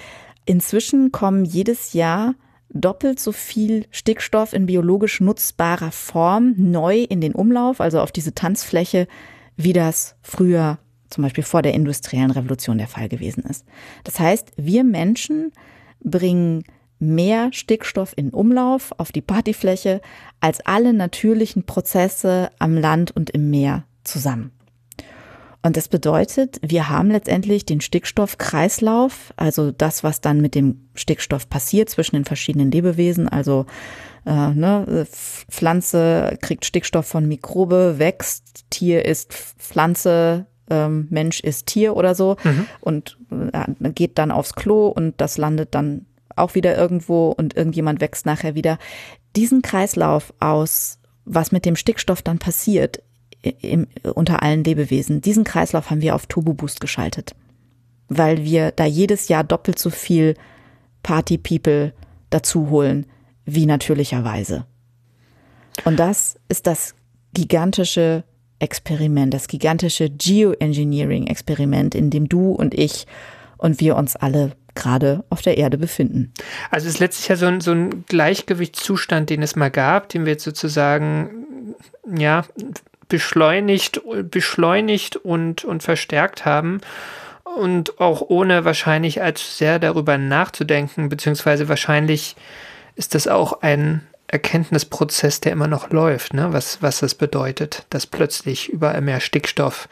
inzwischen kommen jedes Jahr doppelt so viel Stickstoff in biologisch nutzbarer Form neu in den Umlauf, also auf diese Tanzfläche, wie das früher zum Beispiel vor der industriellen Revolution der Fall gewesen ist. Das heißt, wir Menschen bringen mehr Stickstoff in Umlauf auf die Partyfläche als alle natürlichen Prozesse am Land und im Meer zusammen. Und das bedeutet, wir haben letztendlich den Stickstoffkreislauf, also das, was dann mit dem Stickstoff passiert zwischen den verschiedenen Lebewesen, also äh, ne, Pflanze kriegt Stickstoff von Mikrobe, wächst, Tier ist Pflanze, ähm, Mensch ist Tier oder so mhm. und äh, geht dann aufs Klo und das landet dann auch wieder irgendwo und irgendjemand wächst nachher wieder. Diesen Kreislauf aus, was mit dem Stickstoff dann passiert im, unter allen Lebewesen, diesen Kreislauf haben wir auf Turbo Boost geschaltet. weil wir da jedes Jahr doppelt so viel Party-People dazu holen wie natürlicherweise. Und das ist das gigantische Experiment, das gigantische Geoengineering-Experiment, in dem du und ich und wir uns alle gerade auf der Erde befinden. Also es ist letztlich ja so ein, so ein Gleichgewichtszustand, den es mal gab, den wir jetzt sozusagen ja beschleunigt, beschleunigt und, und verstärkt haben und auch ohne wahrscheinlich allzu sehr darüber nachzudenken, beziehungsweise wahrscheinlich ist das auch ein Erkenntnisprozess, der immer noch läuft, ne? was, was das bedeutet, dass plötzlich überall mehr Stickstoff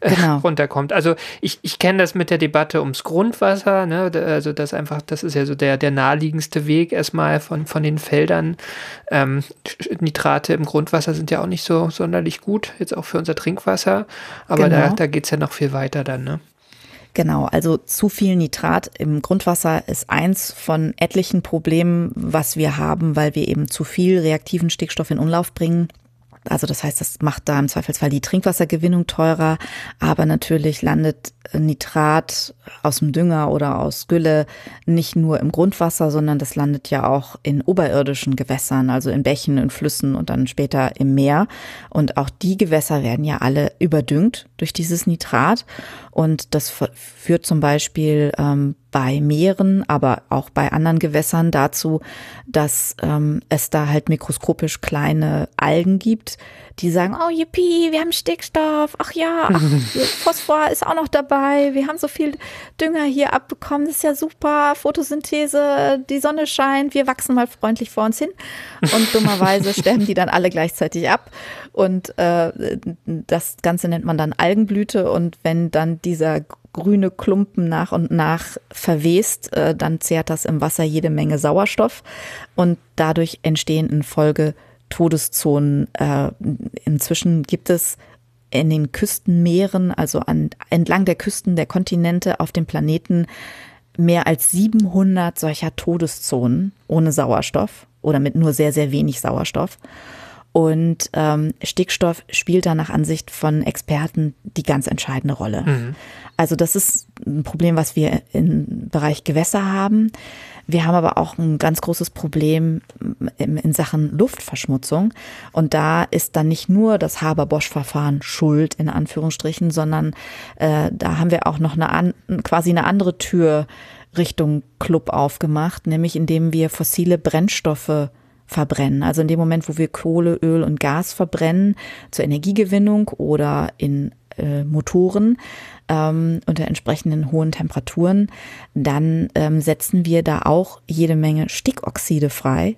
äh, genau. runterkommt. Also ich, ich kenne das mit der Debatte ums Grundwasser, ne? also das einfach, das ist ja so der, der naheliegendste Weg erstmal von, von den Feldern. Ähm, Nitrate im Grundwasser sind ja auch nicht so sonderlich gut, jetzt auch für unser Trinkwasser, aber genau. da, da geht es ja noch viel weiter dann. Ne? Genau, also zu viel Nitrat im Grundwasser ist eins von etlichen Problemen, was wir haben, weil wir eben zu viel reaktiven Stickstoff in Umlauf bringen. Also das heißt, das macht da im Zweifelsfall die Trinkwassergewinnung teurer, aber natürlich landet Nitrat aus dem Dünger oder aus Gülle nicht nur im Grundwasser, sondern das landet ja auch in oberirdischen Gewässern, also in Bächen, in Flüssen und dann später im Meer. Und auch die Gewässer werden ja alle überdüngt durch dieses Nitrat. Und das führt zum Beispiel ähm, bei Meeren, aber auch bei anderen Gewässern dazu, dass ähm, es da halt mikroskopisch kleine Algen gibt, die sagen, oh yippie, wir haben Stickstoff, ach ja, ach, Phosphor ist auch noch dabei, wir haben so viel Dünger hier abbekommen, das ist ja super, Photosynthese, die Sonne scheint, wir wachsen mal freundlich vor uns hin. Und dummerweise sterben die dann alle gleichzeitig ab. Und äh, das Ganze nennt man dann Algenblüte. Und wenn dann dieser grüne Klumpen nach und nach verwest, äh, dann zehrt das im Wasser jede Menge Sauerstoff und dadurch entstehen in Folge Todeszonen. Äh, inzwischen gibt es in den Küstenmeeren, also an, entlang der Küsten der Kontinente auf dem Planeten, mehr als 700 solcher Todeszonen ohne Sauerstoff oder mit nur sehr, sehr wenig Sauerstoff. Und ähm, Stickstoff spielt da nach Ansicht von Experten die ganz entscheidende Rolle. Mhm. Also das ist ein Problem, was wir im Bereich Gewässer haben. Wir haben aber auch ein ganz großes Problem in Sachen Luftverschmutzung. Und da ist dann nicht nur das Haber-Bosch-Verfahren schuld, in Anführungsstrichen, sondern äh, da haben wir auch noch eine an, quasi eine andere Tür Richtung Club aufgemacht, nämlich indem wir fossile Brennstoffe verbrennen. Also in dem Moment, wo wir Kohle, Öl und Gas verbrennen zur Energiegewinnung oder in äh, Motoren ähm, unter entsprechenden hohen Temperaturen, dann ähm, setzen wir da auch jede Menge Stickoxide frei.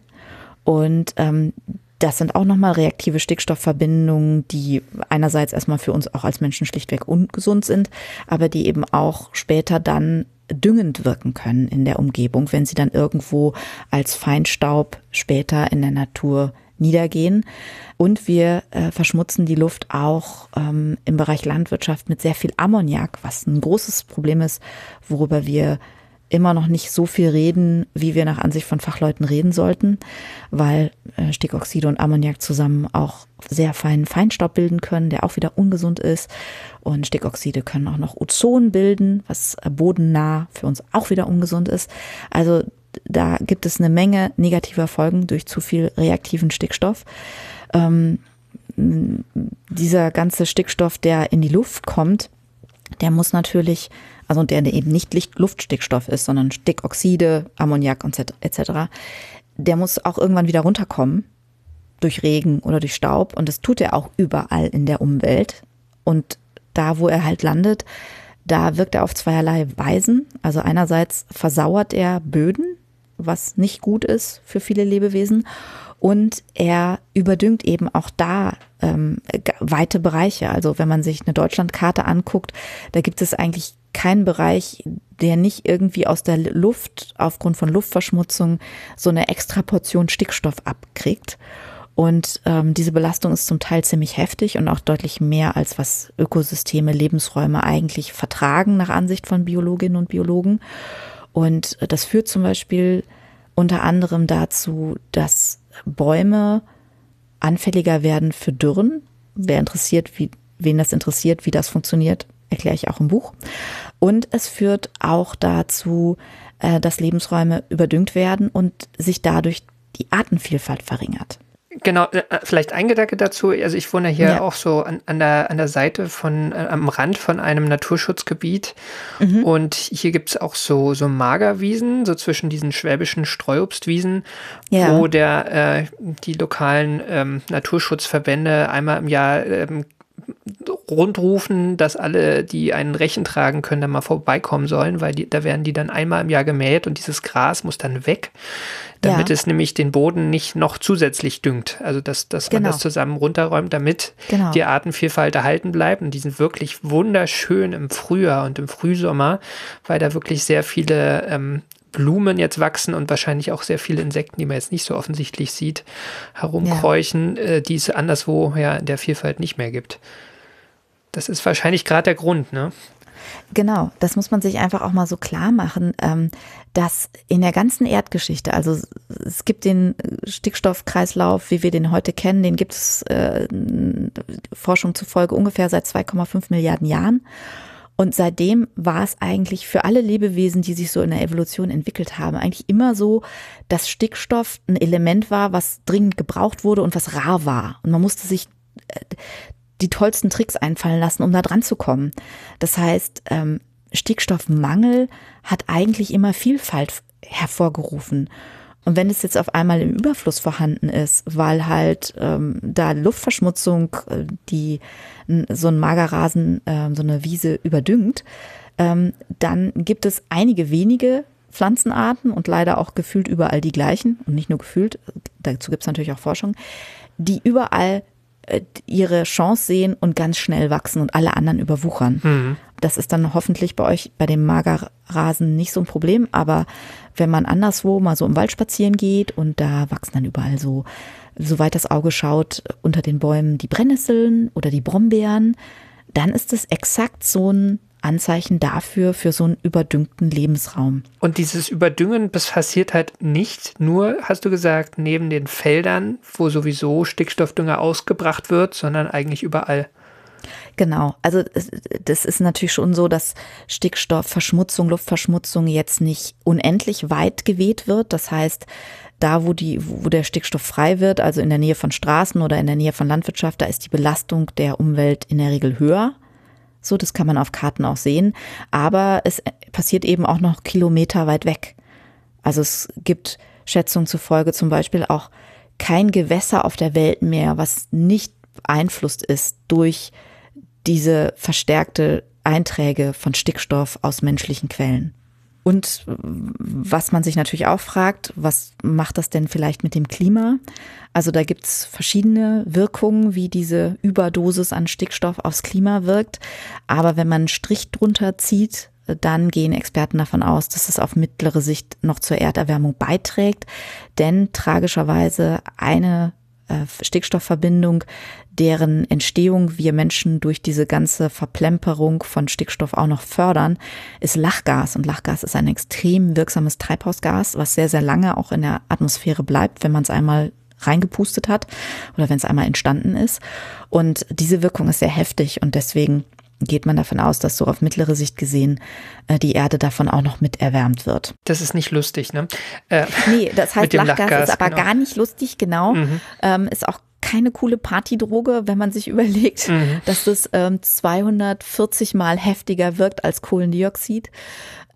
Und ähm, das sind auch nochmal reaktive Stickstoffverbindungen, die einerseits erstmal für uns auch als Menschen schlichtweg ungesund sind, aber die eben auch später dann düngend wirken können in der Umgebung, wenn sie dann irgendwo als Feinstaub später in der Natur niedergehen. Und wir äh, verschmutzen die Luft auch ähm, im Bereich Landwirtschaft mit sehr viel Ammoniak, was ein großes Problem ist, worüber wir immer noch nicht so viel reden, wie wir nach Ansicht von Fachleuten reden sollten, weil äh, Stickoxide und Ammoniak zusammen auch sehr feinen Feinstaub bilden können, der auch wieder ungesund ist. Und Stickoxide können auch noch Ozon bilden, was bodennah für uns auch wieder ungesund ist. Also da gibt es eine Menge negativer Folgen durch zu viel reaktiven Stickstoff. Ähm, dieser ganze Stickstoff, der in die Luft kommt, der muss natürlich also der eben nicht Luftstickstoff ist, sondern Stickoxide, Ammoniak und etc., der muss auch irgendwann wieder runterkommen durch Regen oder durch Staub und das tut er auch überall in der Umwelt und da, wo er halt landet, da wirkt er auf zweierlei Weisen. Also einerseits versauert er Böden, was nicht gut ist für viele Lebewesen und er überdüngt eben auch da ähm, weite Bereiche. Also wenn man sich eine Deutschlandkarte anguckt, da gibt es eigentlich keinen Bereich, der nicht irgendwie aus der Luft aufgrund von Luftverschmutzung so eine extra Portion Stickstoff abkriegt. Und ähm, diese Belastung ist zum Teil ziemlich heftig und auch deutlich mehr, als was Ökosysteme, Lebensräume eigentlich vertragen, nach Ansicht von Biologinnen und Biologen. Und das führt zum Beispiel unter anderem dazu, dass Bäume anfälliger werden für Dürren. Wer interessiert, wie, wen das interessiert, wie das funktioniert, erkläre ich auch im Buch. Und es führt auch dazu, äh, dass Lebensräume überdüngt werden und sich dadurch die Artenvielfalt verringert. Genau, äh, vielleicht ein Gedanke dazu. Also ich wohne hier Ja. auch so an, an, der, an der Seite von, äh, am Rand von einem Naturschutzgebiet. Und hier gibt es auch so, so Magerwiesen, so zwischen diesen schwäbischen Streuobstwiesen, Ja. wo der, äh, die lokalen ähm, Naturschutzverbände einmal im Jahr ähm, rundrufen, dass alle, die einen Rechen tragen können, da mal vorbeikommen sollen, weil die, da werden die dann einmal im Jahr gemäht und dieses Gras muss dann weg, damit Ja. es nämlich den Boden nicht noch zusätzlich düngt. Also dass, dass man Genau. das zusammen runterräumt, damit Genau. die Artenvielfalt erhalten bleibt. Und die sind wirklich wunderschön im Frühjahr und im Frühsommer, weil da wirklich sehr viele ähm, Blumen jetzt wachsen und wahrscheinlich auch sehr viele Insekten, die man jetzt nicht so offensichtlich sieht, herumkräuchen, äh, die es anderswo ja in der Vielfalt nicht mehr gibt. Das ist wahrscheinlich gerade der Grund, ne? Genau, das muss man sich einfach auch mal so klar machen, ähm, dass in der ganzen Erdgeschichte, also es gibt den Stickstoffkreislauf, wie wir den heute kennen, den gibt es äh, Forschung zufolge ungefähr seit 2,5 Milliarden Jahren. Und seitdem war es eigentlich für alle Lebewesen, die sich so in der Evolution entwickelt haben, eigentlich immer so, dass Stickstoff ein Element war, was dringend gebraucht wurde und was rar war. Und man musste sich äh, die tollsten Tricks einfallen lassen, um da dran zu kommen. Das heißt, ähm, Stickstoffmangel hat eigentlich immer Vielfalt hervorgerufen. Und wenn es jetzt auf einmal im Überfluss vorhanden ist, weil halt ähm, da Luftverschmutzung, äh, die so ein Magerrasen, ähm, so eine Wiese überdüngt, ähm, dann gibt es einige wenige Pflanzenarten und leider auch gefühlt überall die gleichen und nicht nur gefühlt, dazu gibt es natürlich auch Forschung, die überall äh, ihre Chance sehen und ganz schnell wachsen und alle anderen überwuchern. Das ist dann hoffentlich bei euch bei dem Magerrasen nicht so ein Problem, aber wenn man anderswo mal so im Wald spazieren geht und da wachsen dann überall so, soweit das Auge schaut, unter den Bäumen die Brennnesseln oder die Brombeeren, dann ist es exakt so ein Anzeichen dafür, für so einen überdüngten Lebensraum. Und dieses Überdüngen, das passiert halt nicht nur, hast du gesagt, neben den Feldern, wo sowieso Stickstoffdünger ausgebracht wird, sondern eigentlich überall. Genau, also das ist natürlich schon so, dass Stickstoffverschmutzung, Luftverschmutzung jetzt nicht unendlich weit geweht wird. Das heißt, da wo die, wo der Stickstoff frei wird, also in der Nähe von Straßen oder in der Nähe von Landwirtschaft, da ist die Belastung der Umwelt in der Regel höher. So, das kann man auf Karten auch sehen. Aber es passiert eben auch noch Kilometer weit weg. Also es gibt Schätzungen zufolge zum Beispiel auch kein Gewässer auf der Welt mehr, was nicht beeinflusst ist durch diese verstärkte Einträge von Stickstoff aus menschlichen Quellen. Und was man sich natürlich auch fragt, was macht das denn vielleicht mit dem Klima? Also da gibt's verschiedene Wirkungen, wie diese Überdosis an Stickstoff aufs Klima wirkt. Aber wenn man einen Strich drunter zieht, dann gehen Experten davon aus, dass es auf mittlere Sicht noch zur Erderwärmung beiträgt. Denn tragischerweise eine Stickstoffverbindung, deren Entstehung wir Menschen durch diese ganze Verplemperung von Stickstoff auch noch fördern, ist Lachgas. Und Lachgas ist ein extrem wirksames Treibhausgas, was sehr, sehr lange auch in der Atmosphäre bleibt, wenn man es einmal reingepustet hat oder wenn es einmal entstanden ist. Und diese Wirkung ist sehr heftig und deswegen geht man davon aus, dass so auf mittlere Sicht gesehen äh, die Erde davon auch noch mit erwärmt wird. Das ist nicht lustig, ne? Äh, Nee, das heißt, Lachgas, Lachgas, ist aber genau. gar nicht lustig, genau. Ähm, ist auch keine coole Partydroge, wenn man sich überlegt, dass es ähm, 240 mal heftiger wirkt als Kohlendioxid.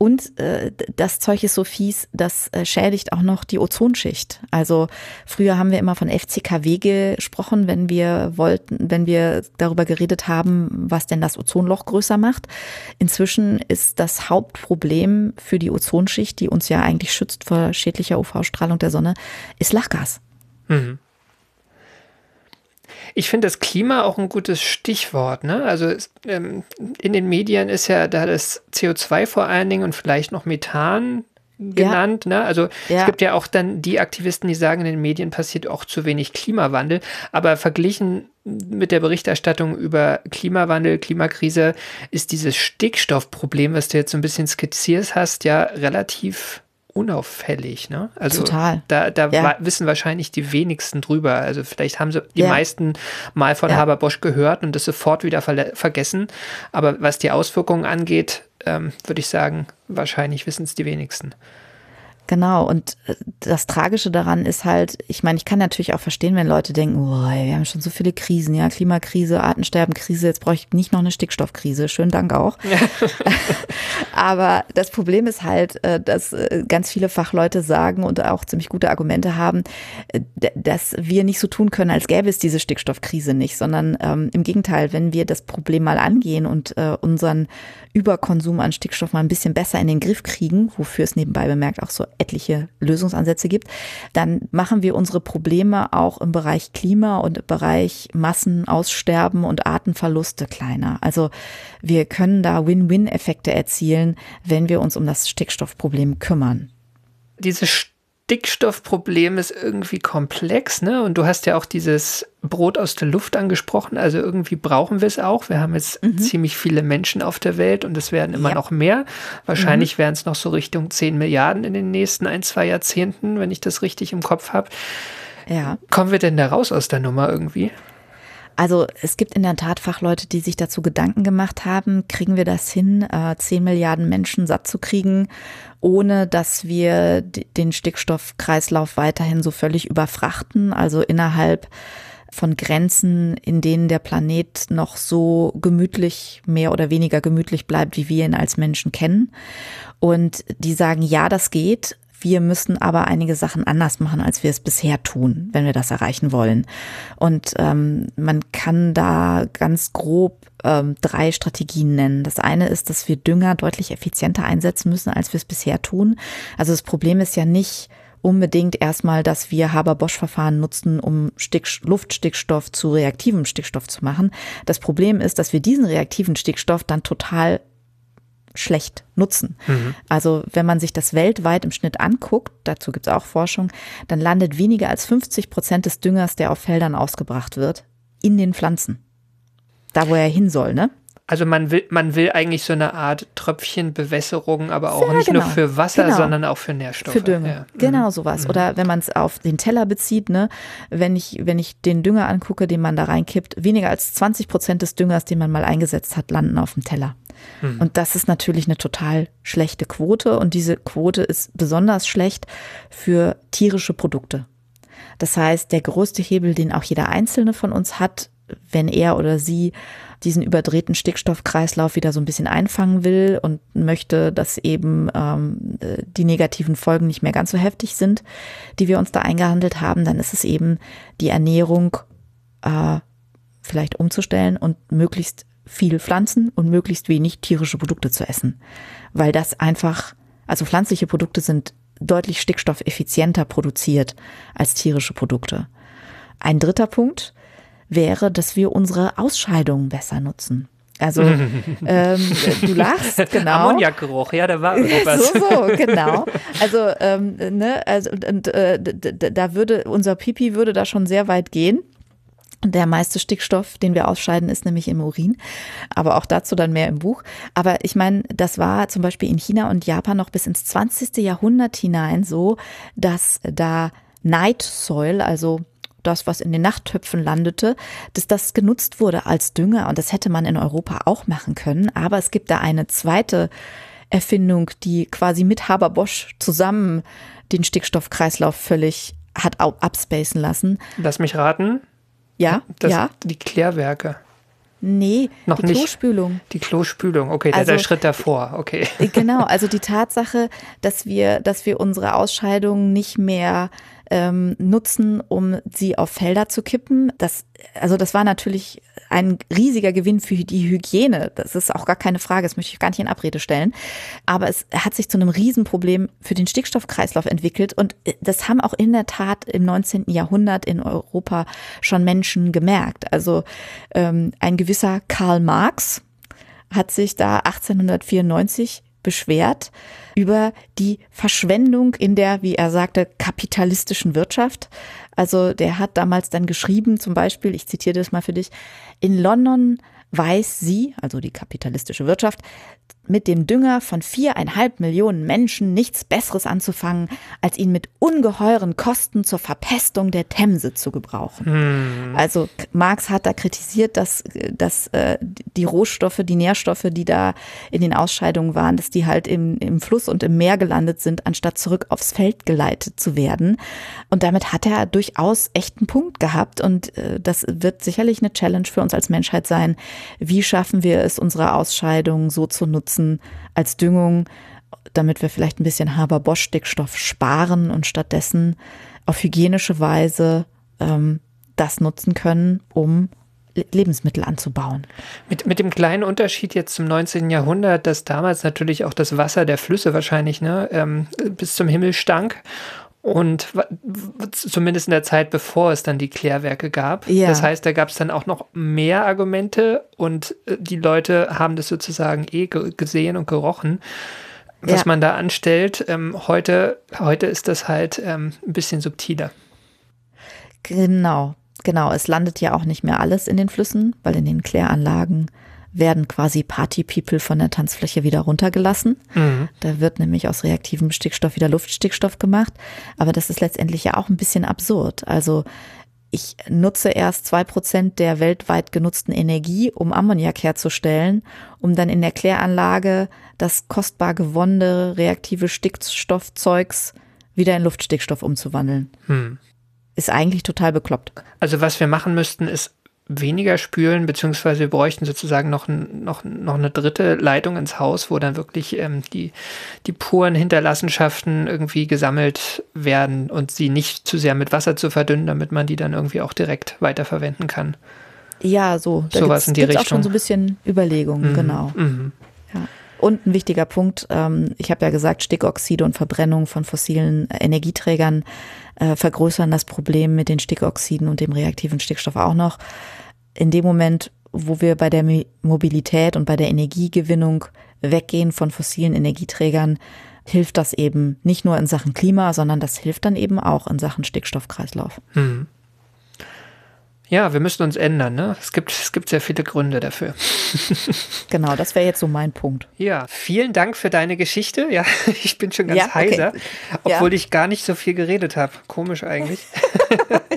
Und äh, das Zeug ist so fies, das äh, schädigt auch noch die Ozonschicht. Also früher haben wir immer von FCKW gesprochen, wenn wir wollten, wenn wir darüber geredet haben, was denn das Ozonloch größer macht. Inzwischen ist das Hauptproblem für die Ozonschicht, die uns ja eigentlich schützt vor schädlicher UV-Strahlung der Sonne, ist Lachgas. Ich finde das Klima auch ein gutes Stichwort. Ne? Also es, ähm, in den Medien ist ja da das CO2 vor allen Dingen und vielleicht noch Methan genannt. Ne? Also Ja. es gibt ja auch dann die Aktivisten, die sagen, in den Medien passiert auch zu wenig Klimawandel. Aber verglichen mit der Berichterstattung über Klimawandel, Klimakrise, ist dieses Stickstoffproblem, was du jetzt so ein bisschen skizziert hast, ja relativ unauffällig, ne? Also Total. da, da Ja. wissen wahrscheinlich die wenigsten drüber. Also vielleicht haben sie die Ja. meisten mal von Ja. Haber-Bosch gehört und das sofort wieder vergessen. Aber was die Auswirkungen angeht, ähm, würde ich sagen, wahrscheinlich wissen es die wenigsten. Genau, und äh, das Tragische daran ist halt, ich meine, ich kann natürlich auch verstehen, wenn Leute denken, oh, wir haben schon so viele Krisen, ja, Klimakrise, Artensterbenkrise, jetzt brauche ich nicht noch eine Stickstoffkrise. Schönen Dank auch. Aber das Problem ist halt, äh, dass äh, ganz viele Fachleute sagen und auch ziemlich gute Argumente haben, dass wir nicht so tun können, als gäbe es diese Stickstoffkrise nicht, sondern ähm, im Gegenteil, wenn wir das Problem mal angehen und äh, unseren Überkonsum an Stickstoff mal ein bisschen besser in den Griff kriegen, wofür es nebenbei bemerkt auch so etliche Lösungsansätze gibt, dann machen wir unsere Probleme auch im Bereich Klima und im Bereich Massenaussterben und Artenverluste kleiner. Also wir können da Win-Win-Effekte erzielen, wenn wir uns um das Stickstoffproblem kümmern. Diese Stickstoffproblem ist irgendwie komplex, ne? Und du hast ja auch dieses Brot aus der Luft angesprochen. Also irgendwie brauchen wir es auch. Wir haben jetzt mhm. ziemlich viele Menschen auf der Welt und es werden immer ja. noch mehr. Wahrscheinlich mhm. werden es noch so Richtung 10 Milliarden in den nächsten ein, zwei Jahrzehnten, wenn ich das richtig im Kopf habe. Ja. Kommen wir denn da raus aus der Nummer irgendwie? Also es gibt in der Tat Fachleute, die sich dazu Gedanken gemacht haben, kriegen wir das hin, äh, 10 Milliarden Menschen satt zu kriegen, ohne dass wir den Stickstoffkreislauf weiterhin so völlig überfrachten, also innerhalb von Grenzen, in denen der Planet noch so gemütlich, mehr oder weniger gemütlich bleibt, wie wir ihn als Menschen kennen. Und die sagen, ja, das geht, wir müssen aber einige Sachen anders machen, als wir es bisher tun, wenn wir das erreichen wollen. Und ähm, man kann da ganz grob ähm, drei Strategien nennen. Das eine ist, dass wir Dünger deutlich effizienter einsetzen müssen, als wir es bisher tun. Also das Problem ist ja nicht, unbedingt erstmal, dass wir Haber-Bosch-Verfahren nutzen, um Stick Luftstickstoff zu reaktivem Stickstoff zu machen. Das Problem ist, dass wir diesen reaktiven Stickstoff dann total schlecht nutzen. Mhm. Also wenn man sich das weltweit im Schnitt anguckt, dazu gibt es auch Forschung, dann landet weniger als 50 Prozent des Düngers, der auf Feldern ausgebracht wird, in den Pflanzen. Da, wo er hin soll, ne? Also man will, man will eigentlich so eine Art Tröpfchenbewässerung, aber auch ja, nicht genau. nur für Wasser, genau. sondern auch für Nährstoffe. Für Dünger. Ja. Genau mhm. sowas. Mhm. Oder wenn man es auf den Teller bezieht, ne, wenn ich, wenn ich den Dünger angucke, den man da reinkippt, weniger als 20 Prozent des Düngers, den man mal eingesetzt hat, landen auf dem Teller. Mhm. Und das ist natürlich eine total schlechte Quote. Und diese Quote ist besonders schlecht für tierische Produkte. Das heißt, der größte Hebel, den auch jeder Einzelne von uns hat, wenn er oder sie diesen überdrehten Stickstoffkreislauf wieder so ein bisschen einfangen will und möchte, dass eben ähm, die negativen Folgen nicht mehr ganz so heftig sind, die wir uns da eingehandelt haben, dann ist es eben die Ernährung äh, vielleicht umzustellen und möglichst viel Pflanzen und möglichst wenig tierische Produkte zu essen. Weil das einfach, also pflanzliche Produkte sind deutlich stickstoffeffizienter produziert als tierische Produkte. Ein dritter Punkt wäre, dass wir unsere Ausscheidungen besser nutzen. Also ähm, du lachst, genau. Ammoniakgeruch, ja, da war irgendwas. so, so, genau. Also, ähm, ne, also und, äh, da würde unser Pipi würde da schon sehr weit gehen. Der meiste Stickstoff, den wir ausscheiden, ist nämlich im Urin. Aber auch dazu dann mehr im Buch. Aber ich meine, das war zum Beispiel in China und Japan noch bis ins 20. Jahrhundert hinein so, dass da Night Soil, also das, was in den Nachttöpfen landete, dass das genutzt wurde als Dünger. Und das hätte man in Europa auch machen können. Aber es gibt da eine zweite Erfindung, die quasi mit Haber-Bosch zusammen den Stickstoffkreislauf völlig hat abspacen lassen. Lass mich raten. Ja, das, ja. Die Klärwerke. Nee, noch die nicht. Klospülung. Die Klospülung, okay, also, der, der Schritt davor, okay. Genau, also die Tatsache, dass wir, dass wir unsere Ausscheidungen nicht mehr ähm, nutzen, um sie auf Felder zu kippen. Das, also das war natürlich ein riesiger Gewinn für die Hygiene. Das ist auch gar keine Frage, das möchte ich gar nicht in Abrede stellen. Aber es hat sich zu einem Riesenproblem für den Stickstoffkreislauf entwickelt. Und das haben auch in der Tat im 19. Jahrhundert in Europa schon Menschen gemerkt. Also ähm, ein gewisser Karl Marx hat sich da 1894 beschwert über die Verschwendung in der, wie er sagte, kapitalistischen Wirtschaft. Also der hat damals dann geschrieben, zum Beispiel, ich zitiere das mal für dich, in London weiß sie, also die kapitalistische Wirtschaft, mit dem Dünger von viereinhalb Millionen Menschen nichts Besseres anzufangen, als ihn mit ungeheuren Kosten zur Verpestung der Themse zu gebrauchen. Also Marx hat da kritisiert, dass, dass äh, die Rohstoffe, die Nährstoffe, die da in den Ausscheidungen waren, dass die halt im, im Fluss und im Meer gelandet sind, anstatt zurück aufs Feld geleitet zu werden. Und damit hat er durchaus echt einen Punkt gehabt. Und äh, das wird sicherlich eine Challenge für uns als Menschheit sein. Wie schaffen wir es, unsere Ausscheidungen so zu nutzen, als Düngung, damit wir vielleicht ein bisschen Haber-Bosch-Stickstoff sparen und stattdessen auf hygienische Weise ähm, das nutzen können, um Le- Lebensmittel anzubauen. Mit, mit dem kleinen Unterschied jetzt zum 19. Jahrhundert, dass damals natürlich auch das Wasser der Flüsse wahrscheinlich ne, ähm, bis zum Himmel stank. Und zumindest in der Zeit, bevor es dann die Klärwerke gab. Ja. Das heißt, da gab es dann auch noch mehr Argumente und äh, die Leute haben das sozusagen eh ge gesehen und gerochen, was Ja. man da anstellt. Ähm, heute, heute ist das halt ähm, ein bisschen subtiler. Genau, genau. Es landet ja auch nicht mehr alles in den Flüssen, weil in den Kläranlagen werden quasi Party-People von der Tanzfläche wieder runtergelassen. Da wird nämlich aus reaktivem Stickstoff wieder Luftstickstoff gemacht. Aber das ist letztendlich ja auch ein bisschen absurd. Also ich nutze erst zwei Prozent der weltweit genutzten Energie, um Ammoniak herzustellen, um dann in der Kläranlage das kostbar gewonnene reaktive Stickstoffzeugs wieder in Luftstickstoff umzuwandeln. Ist eigentlich total bekloppt. Also was wir machen müssten, ist weniger spülen, beziehungsweise wir bräuchten sozusagen noch, noch, noch eine dritte Leitung ins Haus, wo dann wirklich ähm, die, die puren Hinterlassenschaften irgendwie gesammelt werden und sie nicht zu sehr mit Wasser zu verdünnen, damit man die dann irgendwie auch direkt weiterverwenden kann. Ja, so. Da Sowas in die gibt's auch Richtung. schon so ein bisschen Überlegungen, genau. Mhm. Ja. Und ein wichtiger Punkt, ähm, ich habe ja gesagt, Stickoxide und Verbrennung von fossilen Energieträgern äh, vergrößern das Problem mit den Stickoxiden und dem reaktiven Stickstoff auch noch. In dem Moment, wo wir bei der Mobilität und bei der Energiegewinnung weggehen von fossilen Energieträgern, hilft das eben nicht nur in Sachen Klima, sondern das hilft dann eben auch in Sachen Stickstoffkreislauf. Ja, wir müssen uns ändern. Ne? Es, gibt, es gibt sehr viele Gründe dafür. Genau, das wäre jetzt so mein Punkt. Ja, vielen Dank für deine Geschichte. Ja, ich bin schon ganz Ja, okay. heiser, obwohl Ja. ich gar nicht so viel geredet habe. Komisch eigentlich.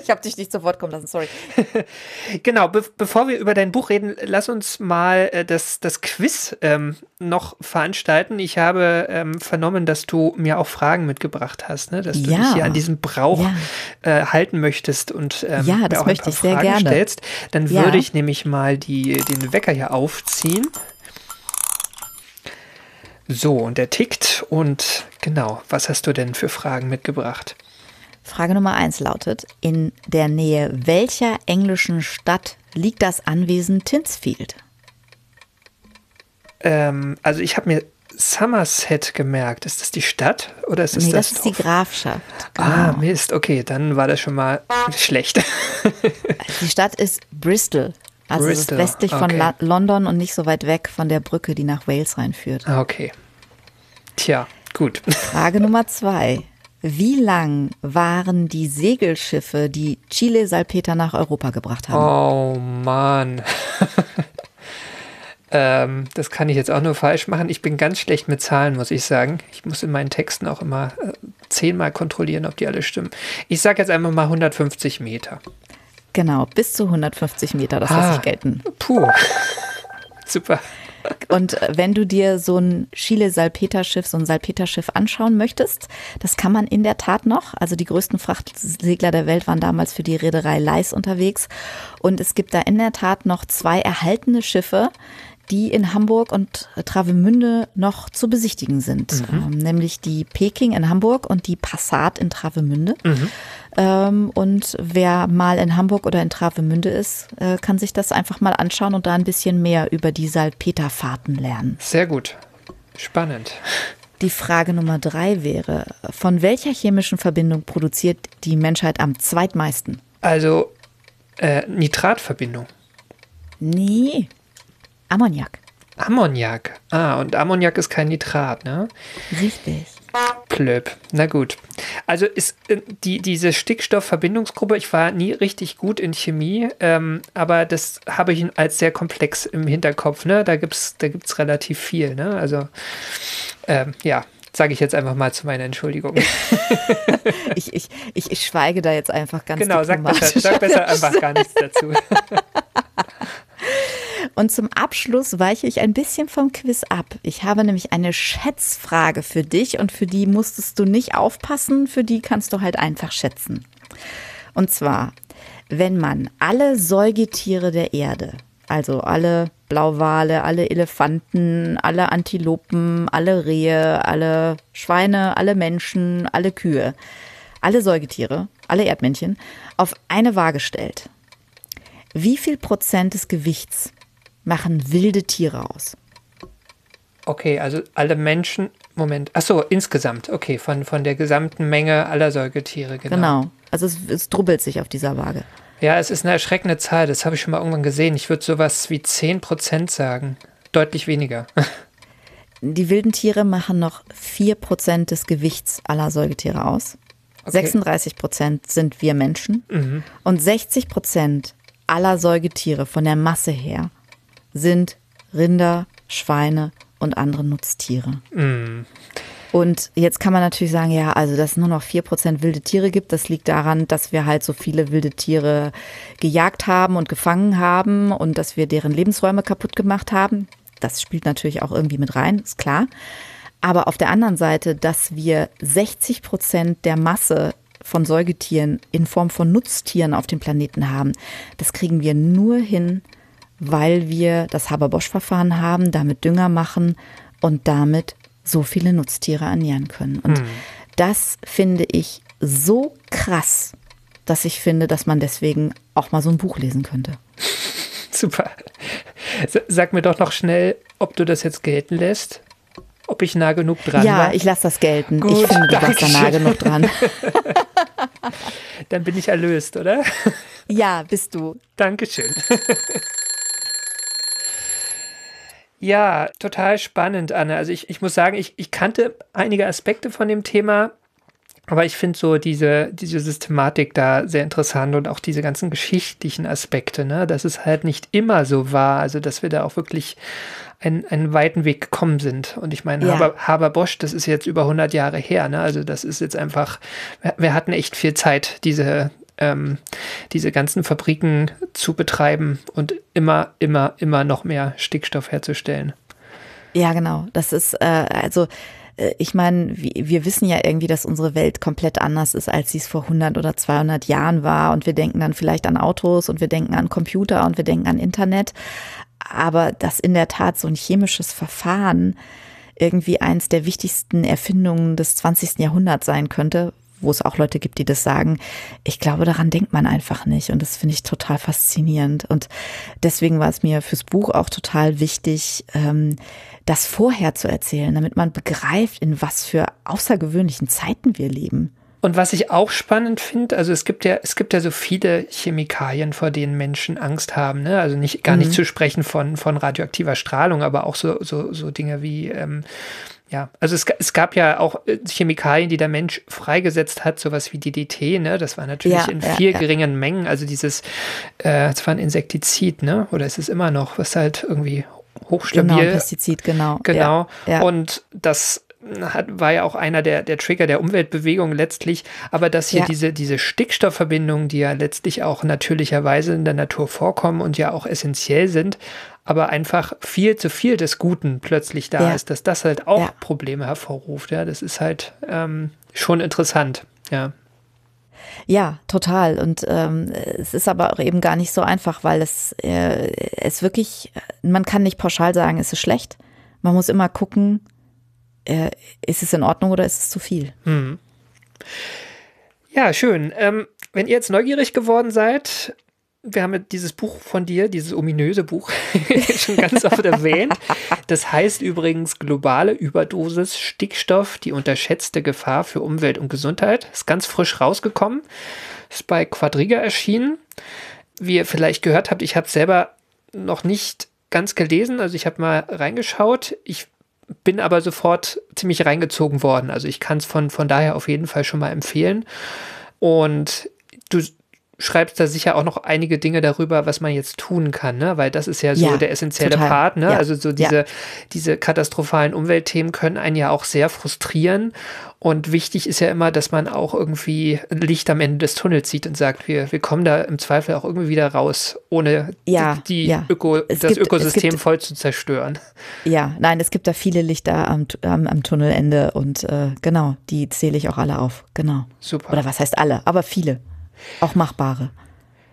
Ich habe dich nicht sofort kommen lassen, sorry. Genau, be bevor wir über dein Buch reden, lass uns mal äh, das, das Quiz ähm, noch veranstalten. Ich habe ähm, vernommen, dass du mir auch Fragen mitgebracht hast, ne? dass du Ja. dich hier an diesem Brauch äh, halten möchtest und ähm, Ja, das möchte ich sehr Fragen gerne. stellst. Dann Ja. würde ich nämlich mal die, den Wecker hier aufziehen. So, und der tickt. Und genau, was hast du denn für Fragen mitgebracht? Frage Nummer eins lautet: In der Nähe welcher englischen Stadt liegt das Anwesen Tinsfield? Ähm, also ich habe mir Somerset gemerkt. Ist das die Stadt oder ist das nee, das, das ist die Dorf? Grafschaft. Ah, Mist, okay, dann war das schon mal schlecht. Die Stadt ist Bristol. Also es ist Bristol, westlich von okay. London und nicht so weit weg von der Brücke, die nach Wales reinführt. Ah, okay. Tja, gut. Frage Nummer zwei. Wie lang waren die Segelschiffe, die Chile Salpeter nach Europa gebracht haben? Oh Mann. ähm, das kann ich jetzt auch nur falsch machen. Ich bin ganz schlecht mit Zahlen, muss ich sagen. Ich muss in meinen Texten auch immer äh, zehnmal kontrollieren, ob die alle stimmen. Ich sage jetzt einfach mal 150 Meter. Genau, bis zu 150 Meter, das Ah. lasse ich gelten. Puh. Super. Und äh, wenn du dir so ein Chile-Salpeterschiff, so ein Salpeterschiff anschauen möchtest, das kann man in der Tat noch. Also die größten Frachtsegler der Welt waren damals für die Reederei Leis unterwegs. Und es gibt da in der Tat noch zwei erhaltene Schiffe, die in Hamburg und Travemünde noch zu besichtigen sind. Ähm, nämlich die Peking in Hamburg und die Passat in Travemünde. Ähm, und wer mal in Hamburg oder in Travemünde ist, äh, kann sich das einfach mal anschauen und da ein bisschen mehr über die Salpeterfahrten lernen. Sehr gut. Spannend. Die Frage Nummer drei wäre, von welcher chemischen Verbindung produziert die Menschheit am zweitmeisten? Also, äh, Nitratverbindung. Nee, Ammoniak. Ammoniak. Ah, und Ammoniak ist kein Nitrat, ne? Richtig. Klöb. Na gut. Also ist äh, die, diese Stickstoffverbindungsgruppe, ich war nie richtig gut in Chemie, ähm, aber das habe ich als sehr komplex im Hinterkopf. Ne? Da gibt es da gibt's relativ viel. Ne? Also ähm, ja, sage ich jetzt einfach mal zu meiner Entschuldigung. ich, ich, ich, ich schweige da jetzt einfach ganz Genau, sag besser, sag besser einfach gar nichts dazu. Und zum Abschluss weiche ich ein bisschen vom Quiz ab. Ich habe nämlich eine Schätzfrage für dich und für die musstest du nicht aufpassen, für die kannst du halt einfach schätzen. Und zwar, wenn man alle Säugetiere der Erde, also alle Blauwale, alle Elefanten, alle Antilopen, alle Rehe, alle Schweine, alle Menschen, alle Kühe, alle Säugetiere, alle Erdmännchen auf eine Waage stellt. Wie viel Prozent des Gewichts machen wilde Tiere aus? Okay, also alle Menschen, Moment, ach so, insgesamt, okay, von, von der gesamten Menge aller Säugetiere, genau. Genau, also es, es drubbelt sich auf dieser Waage. Ja, es ist eine erschreckende Zahl, das habe ich schon mal irgendwann gesehen. Ich würde sowas wie 10 Prozent sagen, deutlich weniger. Die wilden Tiere machen noch 4 Prozent des Gewichts aller Säugetiere aus. Okay. 36 Prozent sind wir Menschen Mhm. und 60 Prozent aller Säugetiere von der Masse her sind Rinder, Schweine und andere Nutztiere. Mhm. Und jetzt kann man natürlich sagen, ja, also dass es nur noch 4% wilde Tiere gibt, das liegt daran, dass wir halt so viele wilde Tiere gejagt haben und gefangen haben und dass wir deren Lebensräume kaputt gemacht haben. Das spielt natürlich auch irgendwie mit rein, ist klar. Aber auf der anderen Seite, dass wir 60 Prozent der Masse von Säugetieren in Form von Nutztieren auf dem Planeten haben, das kriegen wir nur hin, weil wir das Haber-Bosch-Verfahren haben, damit Dünger machen und damit so viele Nutztiere ernähren können. Und das finde ich so krass, dass ich finde, dass man deswegen auch mal so ein Buch lesen könnte. Super. Sag mir doch noch schnell, ob du das jetzt gelten lässt. Ob ich nah genug dran ja, war. ich lasse das gelten. Gut, ich finde, du warst da nah genug dran. Dann bin ich erlöst, oder? Ja, bist du. Dankeschön. Ja, total spannend, Anne. Also ich, ich muss sagen, ich, ich kannte einige Aspekte von dem Thema, aber ich finde so diese, diese Systematik da sehr interessant und auch diese ganzen geschichtlichen Aspekte, ne? dass es halt nicht immer so war, also dass wir da auch wirklich einen, einen weiten Weg gekommen sind. Und ich meine, Ja. Haber, Haber Bosch, das ist jetzt über 100 Jahre her, ne? also das ist jetzt einfach, wir, wir hatten echt viel Zeit, diese, ähm, diese ganzen Fabriken zu betreiben und immer, immer, immer noch mehr Stickstoff herzustellen. Ja, genau. Das ist, äh, also, äh, ich meine, wir, wissen ja irgendwie, dass unsere Welt komplett anders ist, als sie es vor 100 oder 200 Jahren war. Und wir denken dann vielleicht an Autos und wir denken an Computer und wir denken an Internet. Aber dass in der Tat so ein chemisches Verfahren irgendwie eins der wichtigsten Erfindungen des 20. Jahrhunderts sein könnte, wo es auch Leute gibt, die das sagen. Ich glaube, daran denkt man einfach nicht. Und das finde ich total faszinierend. Und deswegen war es mir fürs Buch auch total wichtig, ähm, das vorher zu erzählen, damit man begreift, in was für außergewöhnlichen Zeiten wir leben. Und was ich auch spannend finde, also es gibt ja, es gibt ja so viele Chemikalien, vor denen Menschen Angst haben, ne? Also nicht gar nicht zu sprechen von, von radioaktiver Strahlung, aber auch so, so, so Dinge wie, ähm, ja, also es, es gab ja auch äh, Chemikalien, die der Mensch freigesetzt hat, sowas wie DDT, ne? Das war natürlich Ja, in ja, viel ja. geringen Mengen, also dieses, äh, es war ein Insektizid, ne? Oder ist es immer noch, was halt irgendwie hochstabil Genau, Pestizid, genau. Genau. Und das hat, war ja auch einer der, der Trigger der Umweltbewegung letztlich. Aber dass hier Ja. diese, diese Stickstoffverbindungen, die ja letztlich auch natürlicherweise in der Natur vorkommen und ja auch essentiell sind, aber einfach viel zu viel des Guten plötzlich da Ja. ist, dass das halt auch Ja. Probleme hervorruft. Ja, das ist halt ähm, schon interessant. Ja. Ja, total. Und ähm, es ist aber auch eben gar nicht so einfach, weil es, äh, es wirklich, man kann nicht pauschal sagen, es ist schlecht. Man muss immer gucken, äh, ist es in Ordnung oder ist es zu viel? Ja, schön. Ähm, wenn ihr jetzt neugierig geworden seid, wir haben dieses Buch von dir, dieses ominöse Buch, schon ganz oft erwähnt. Das heißt übrigens globale Überdosis Stickstoff, die unterschätzte Gefahr für Umwelt und Gesundheit. Ist ganz frisch rausgekommen. Ist bei Quadriga erschienen. Wie ihr vielleicht gehört habt, ich habe es selber noch nicht ganz gelesen. Also ich habe mal reingeschaut. Ich bin aber sofort ziemlich reingezogen worden. Also ich kann es von, von daher auf jeden Fall schon mal empfehlen. Und du schreibst da sicher auch noch einige Dinge darüber, was man jetzt tun kann, ne? Weil das ist ja so Ja, der essentielle total. Part, ne? Ja. Also so Ja. diese, diese katastrophalen Umweltthemen können einen ja auch sehr frustrieren. Und wichtig ist ja immer, dass man auch irgendwie Licht am Ende des Tunnels sieht und sagt, wir, wir kommen da im Zweifel auch irgendwie wieder raus, ohne Ja, die, die. Öko, das gibt- Ökosystem gibt- voll zu zerstören. Ja, nein, es gibt da viele Lichter am, am, am Tunnelende und äh, genau, die zähle ich auch alle auf. Genau. Super. Oder was heißt alle, aber viele. Auch machbare.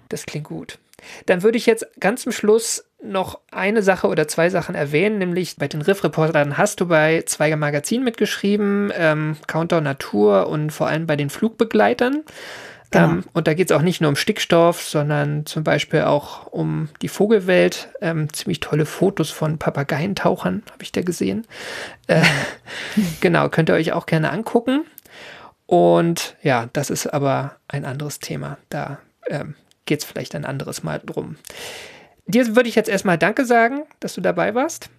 Das klingt gut. Dann würde ich jetzt ganz zum Schluss noch eine Sache oder zwei Sachen erwähnen, nämlich bei den Riff-Reportern hast du bei Zweiger Magazin mitgeschrieben, ähm, Countdown Natur und vor allem bei den Flugbegleitern. Genau. Ähm, und da geht es auch nicht nur um Stickstoff, sondern zum Beispiel auch um die Vogelwelt. Ähm, ziemlich tolle Fotos von Papageientauchern habe ich da gesehen. Äh, genau, könnt ihr euch auch gerne angucken. Und ja, das ist aber ein anderes Thema. Da ähm, geht es vielleicht ein anderes Mal drum. Dir würde ich jetzt erstmal Danke sagen, dass du dabei warst.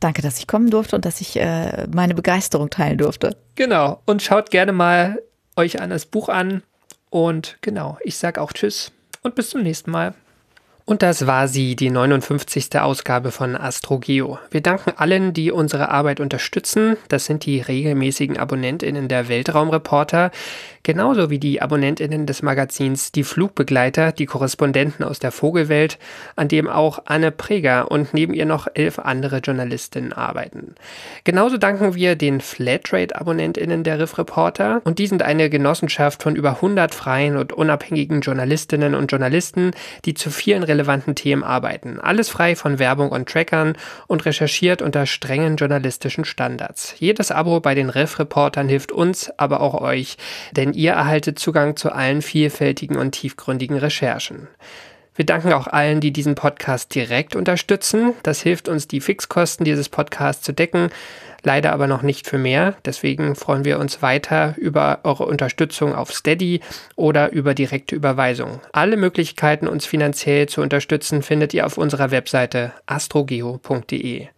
Danke, dass ich kommen durfte und dass ich äh, meine Begeisterung teilen durfte. Genau. Und schaut gerne mal euch an das Buch an. Und genau, ich sage auch Tschüss und bis zum nächsten Mal. Und das war sie, die 59. Ausgabe von AstroGeo. Wir danken allen, die unsere Arbeit unterstützen. Das sind die regelmäßigen AbonnentInnen der Weltraumreporter, genauso wie die AbonnentInnen des Magazins Die Flugbegleiter, die Korrespondenten aus der Vogelwelt, an dem auch Anne Preger und neben ihr noch elf andere Journalistinnen arbeiten. Genauso danken wir den Flatrate-AbonnentInnen der Riff Reporter und die sind eine Genossenschaft von über 100 freien und unabhängigen Journalistinnen und Journalisten, die zu vielen relevanten Themen arbeiten. Alles frei von Werbung und Trackern und recherchiert unter strengen journalistischen Standards. Jedes Abo bei den Riff-Reportern hilft uns, aber auch euch, denn ihr erhaltet Zugang zu allen vielfältigen und tiefgründigen Recherchen. Wir danken auch allen, die diesen Podcast direkt unterstützen. Das hilft uns, die Fixkosten dieses Podcasts zu decken, leider aber noch nicht für mehr. Deswegen freuen wir uns weiter über eure Unterstützung auf Steady oder über direkte Überweisung. Alle Möglichkeiten, uns finanziell zu unterstützen, findet ihr auf unserer Webseite astrogeo.de.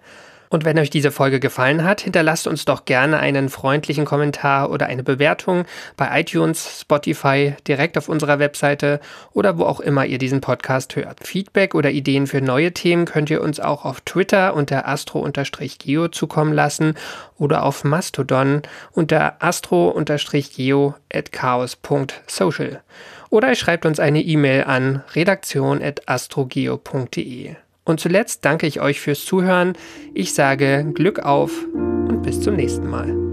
Und wenn euch diese Folge gefallen hat, hinterlasst uns doch gerne einen freundlichen Kommentar oder eine Bewertung bei iTunes, Spotify, direkt auf unserer Webseite oder wo auch immer ihr diesen Podcast hört. Feedback oder Ideen für neue Themen könnt ihr uns auch auf Twitter unter astro-geo zukommen lassen oder auf Mastodon unter astro-geo at chaos.social. Oder ihr schreibt uns eine E-Mail an redaktion.astrogeo.de. Und zuletzt danke ich euch fürs Zuhören. Ich sage Glück auf und bis zum nächsten Mal.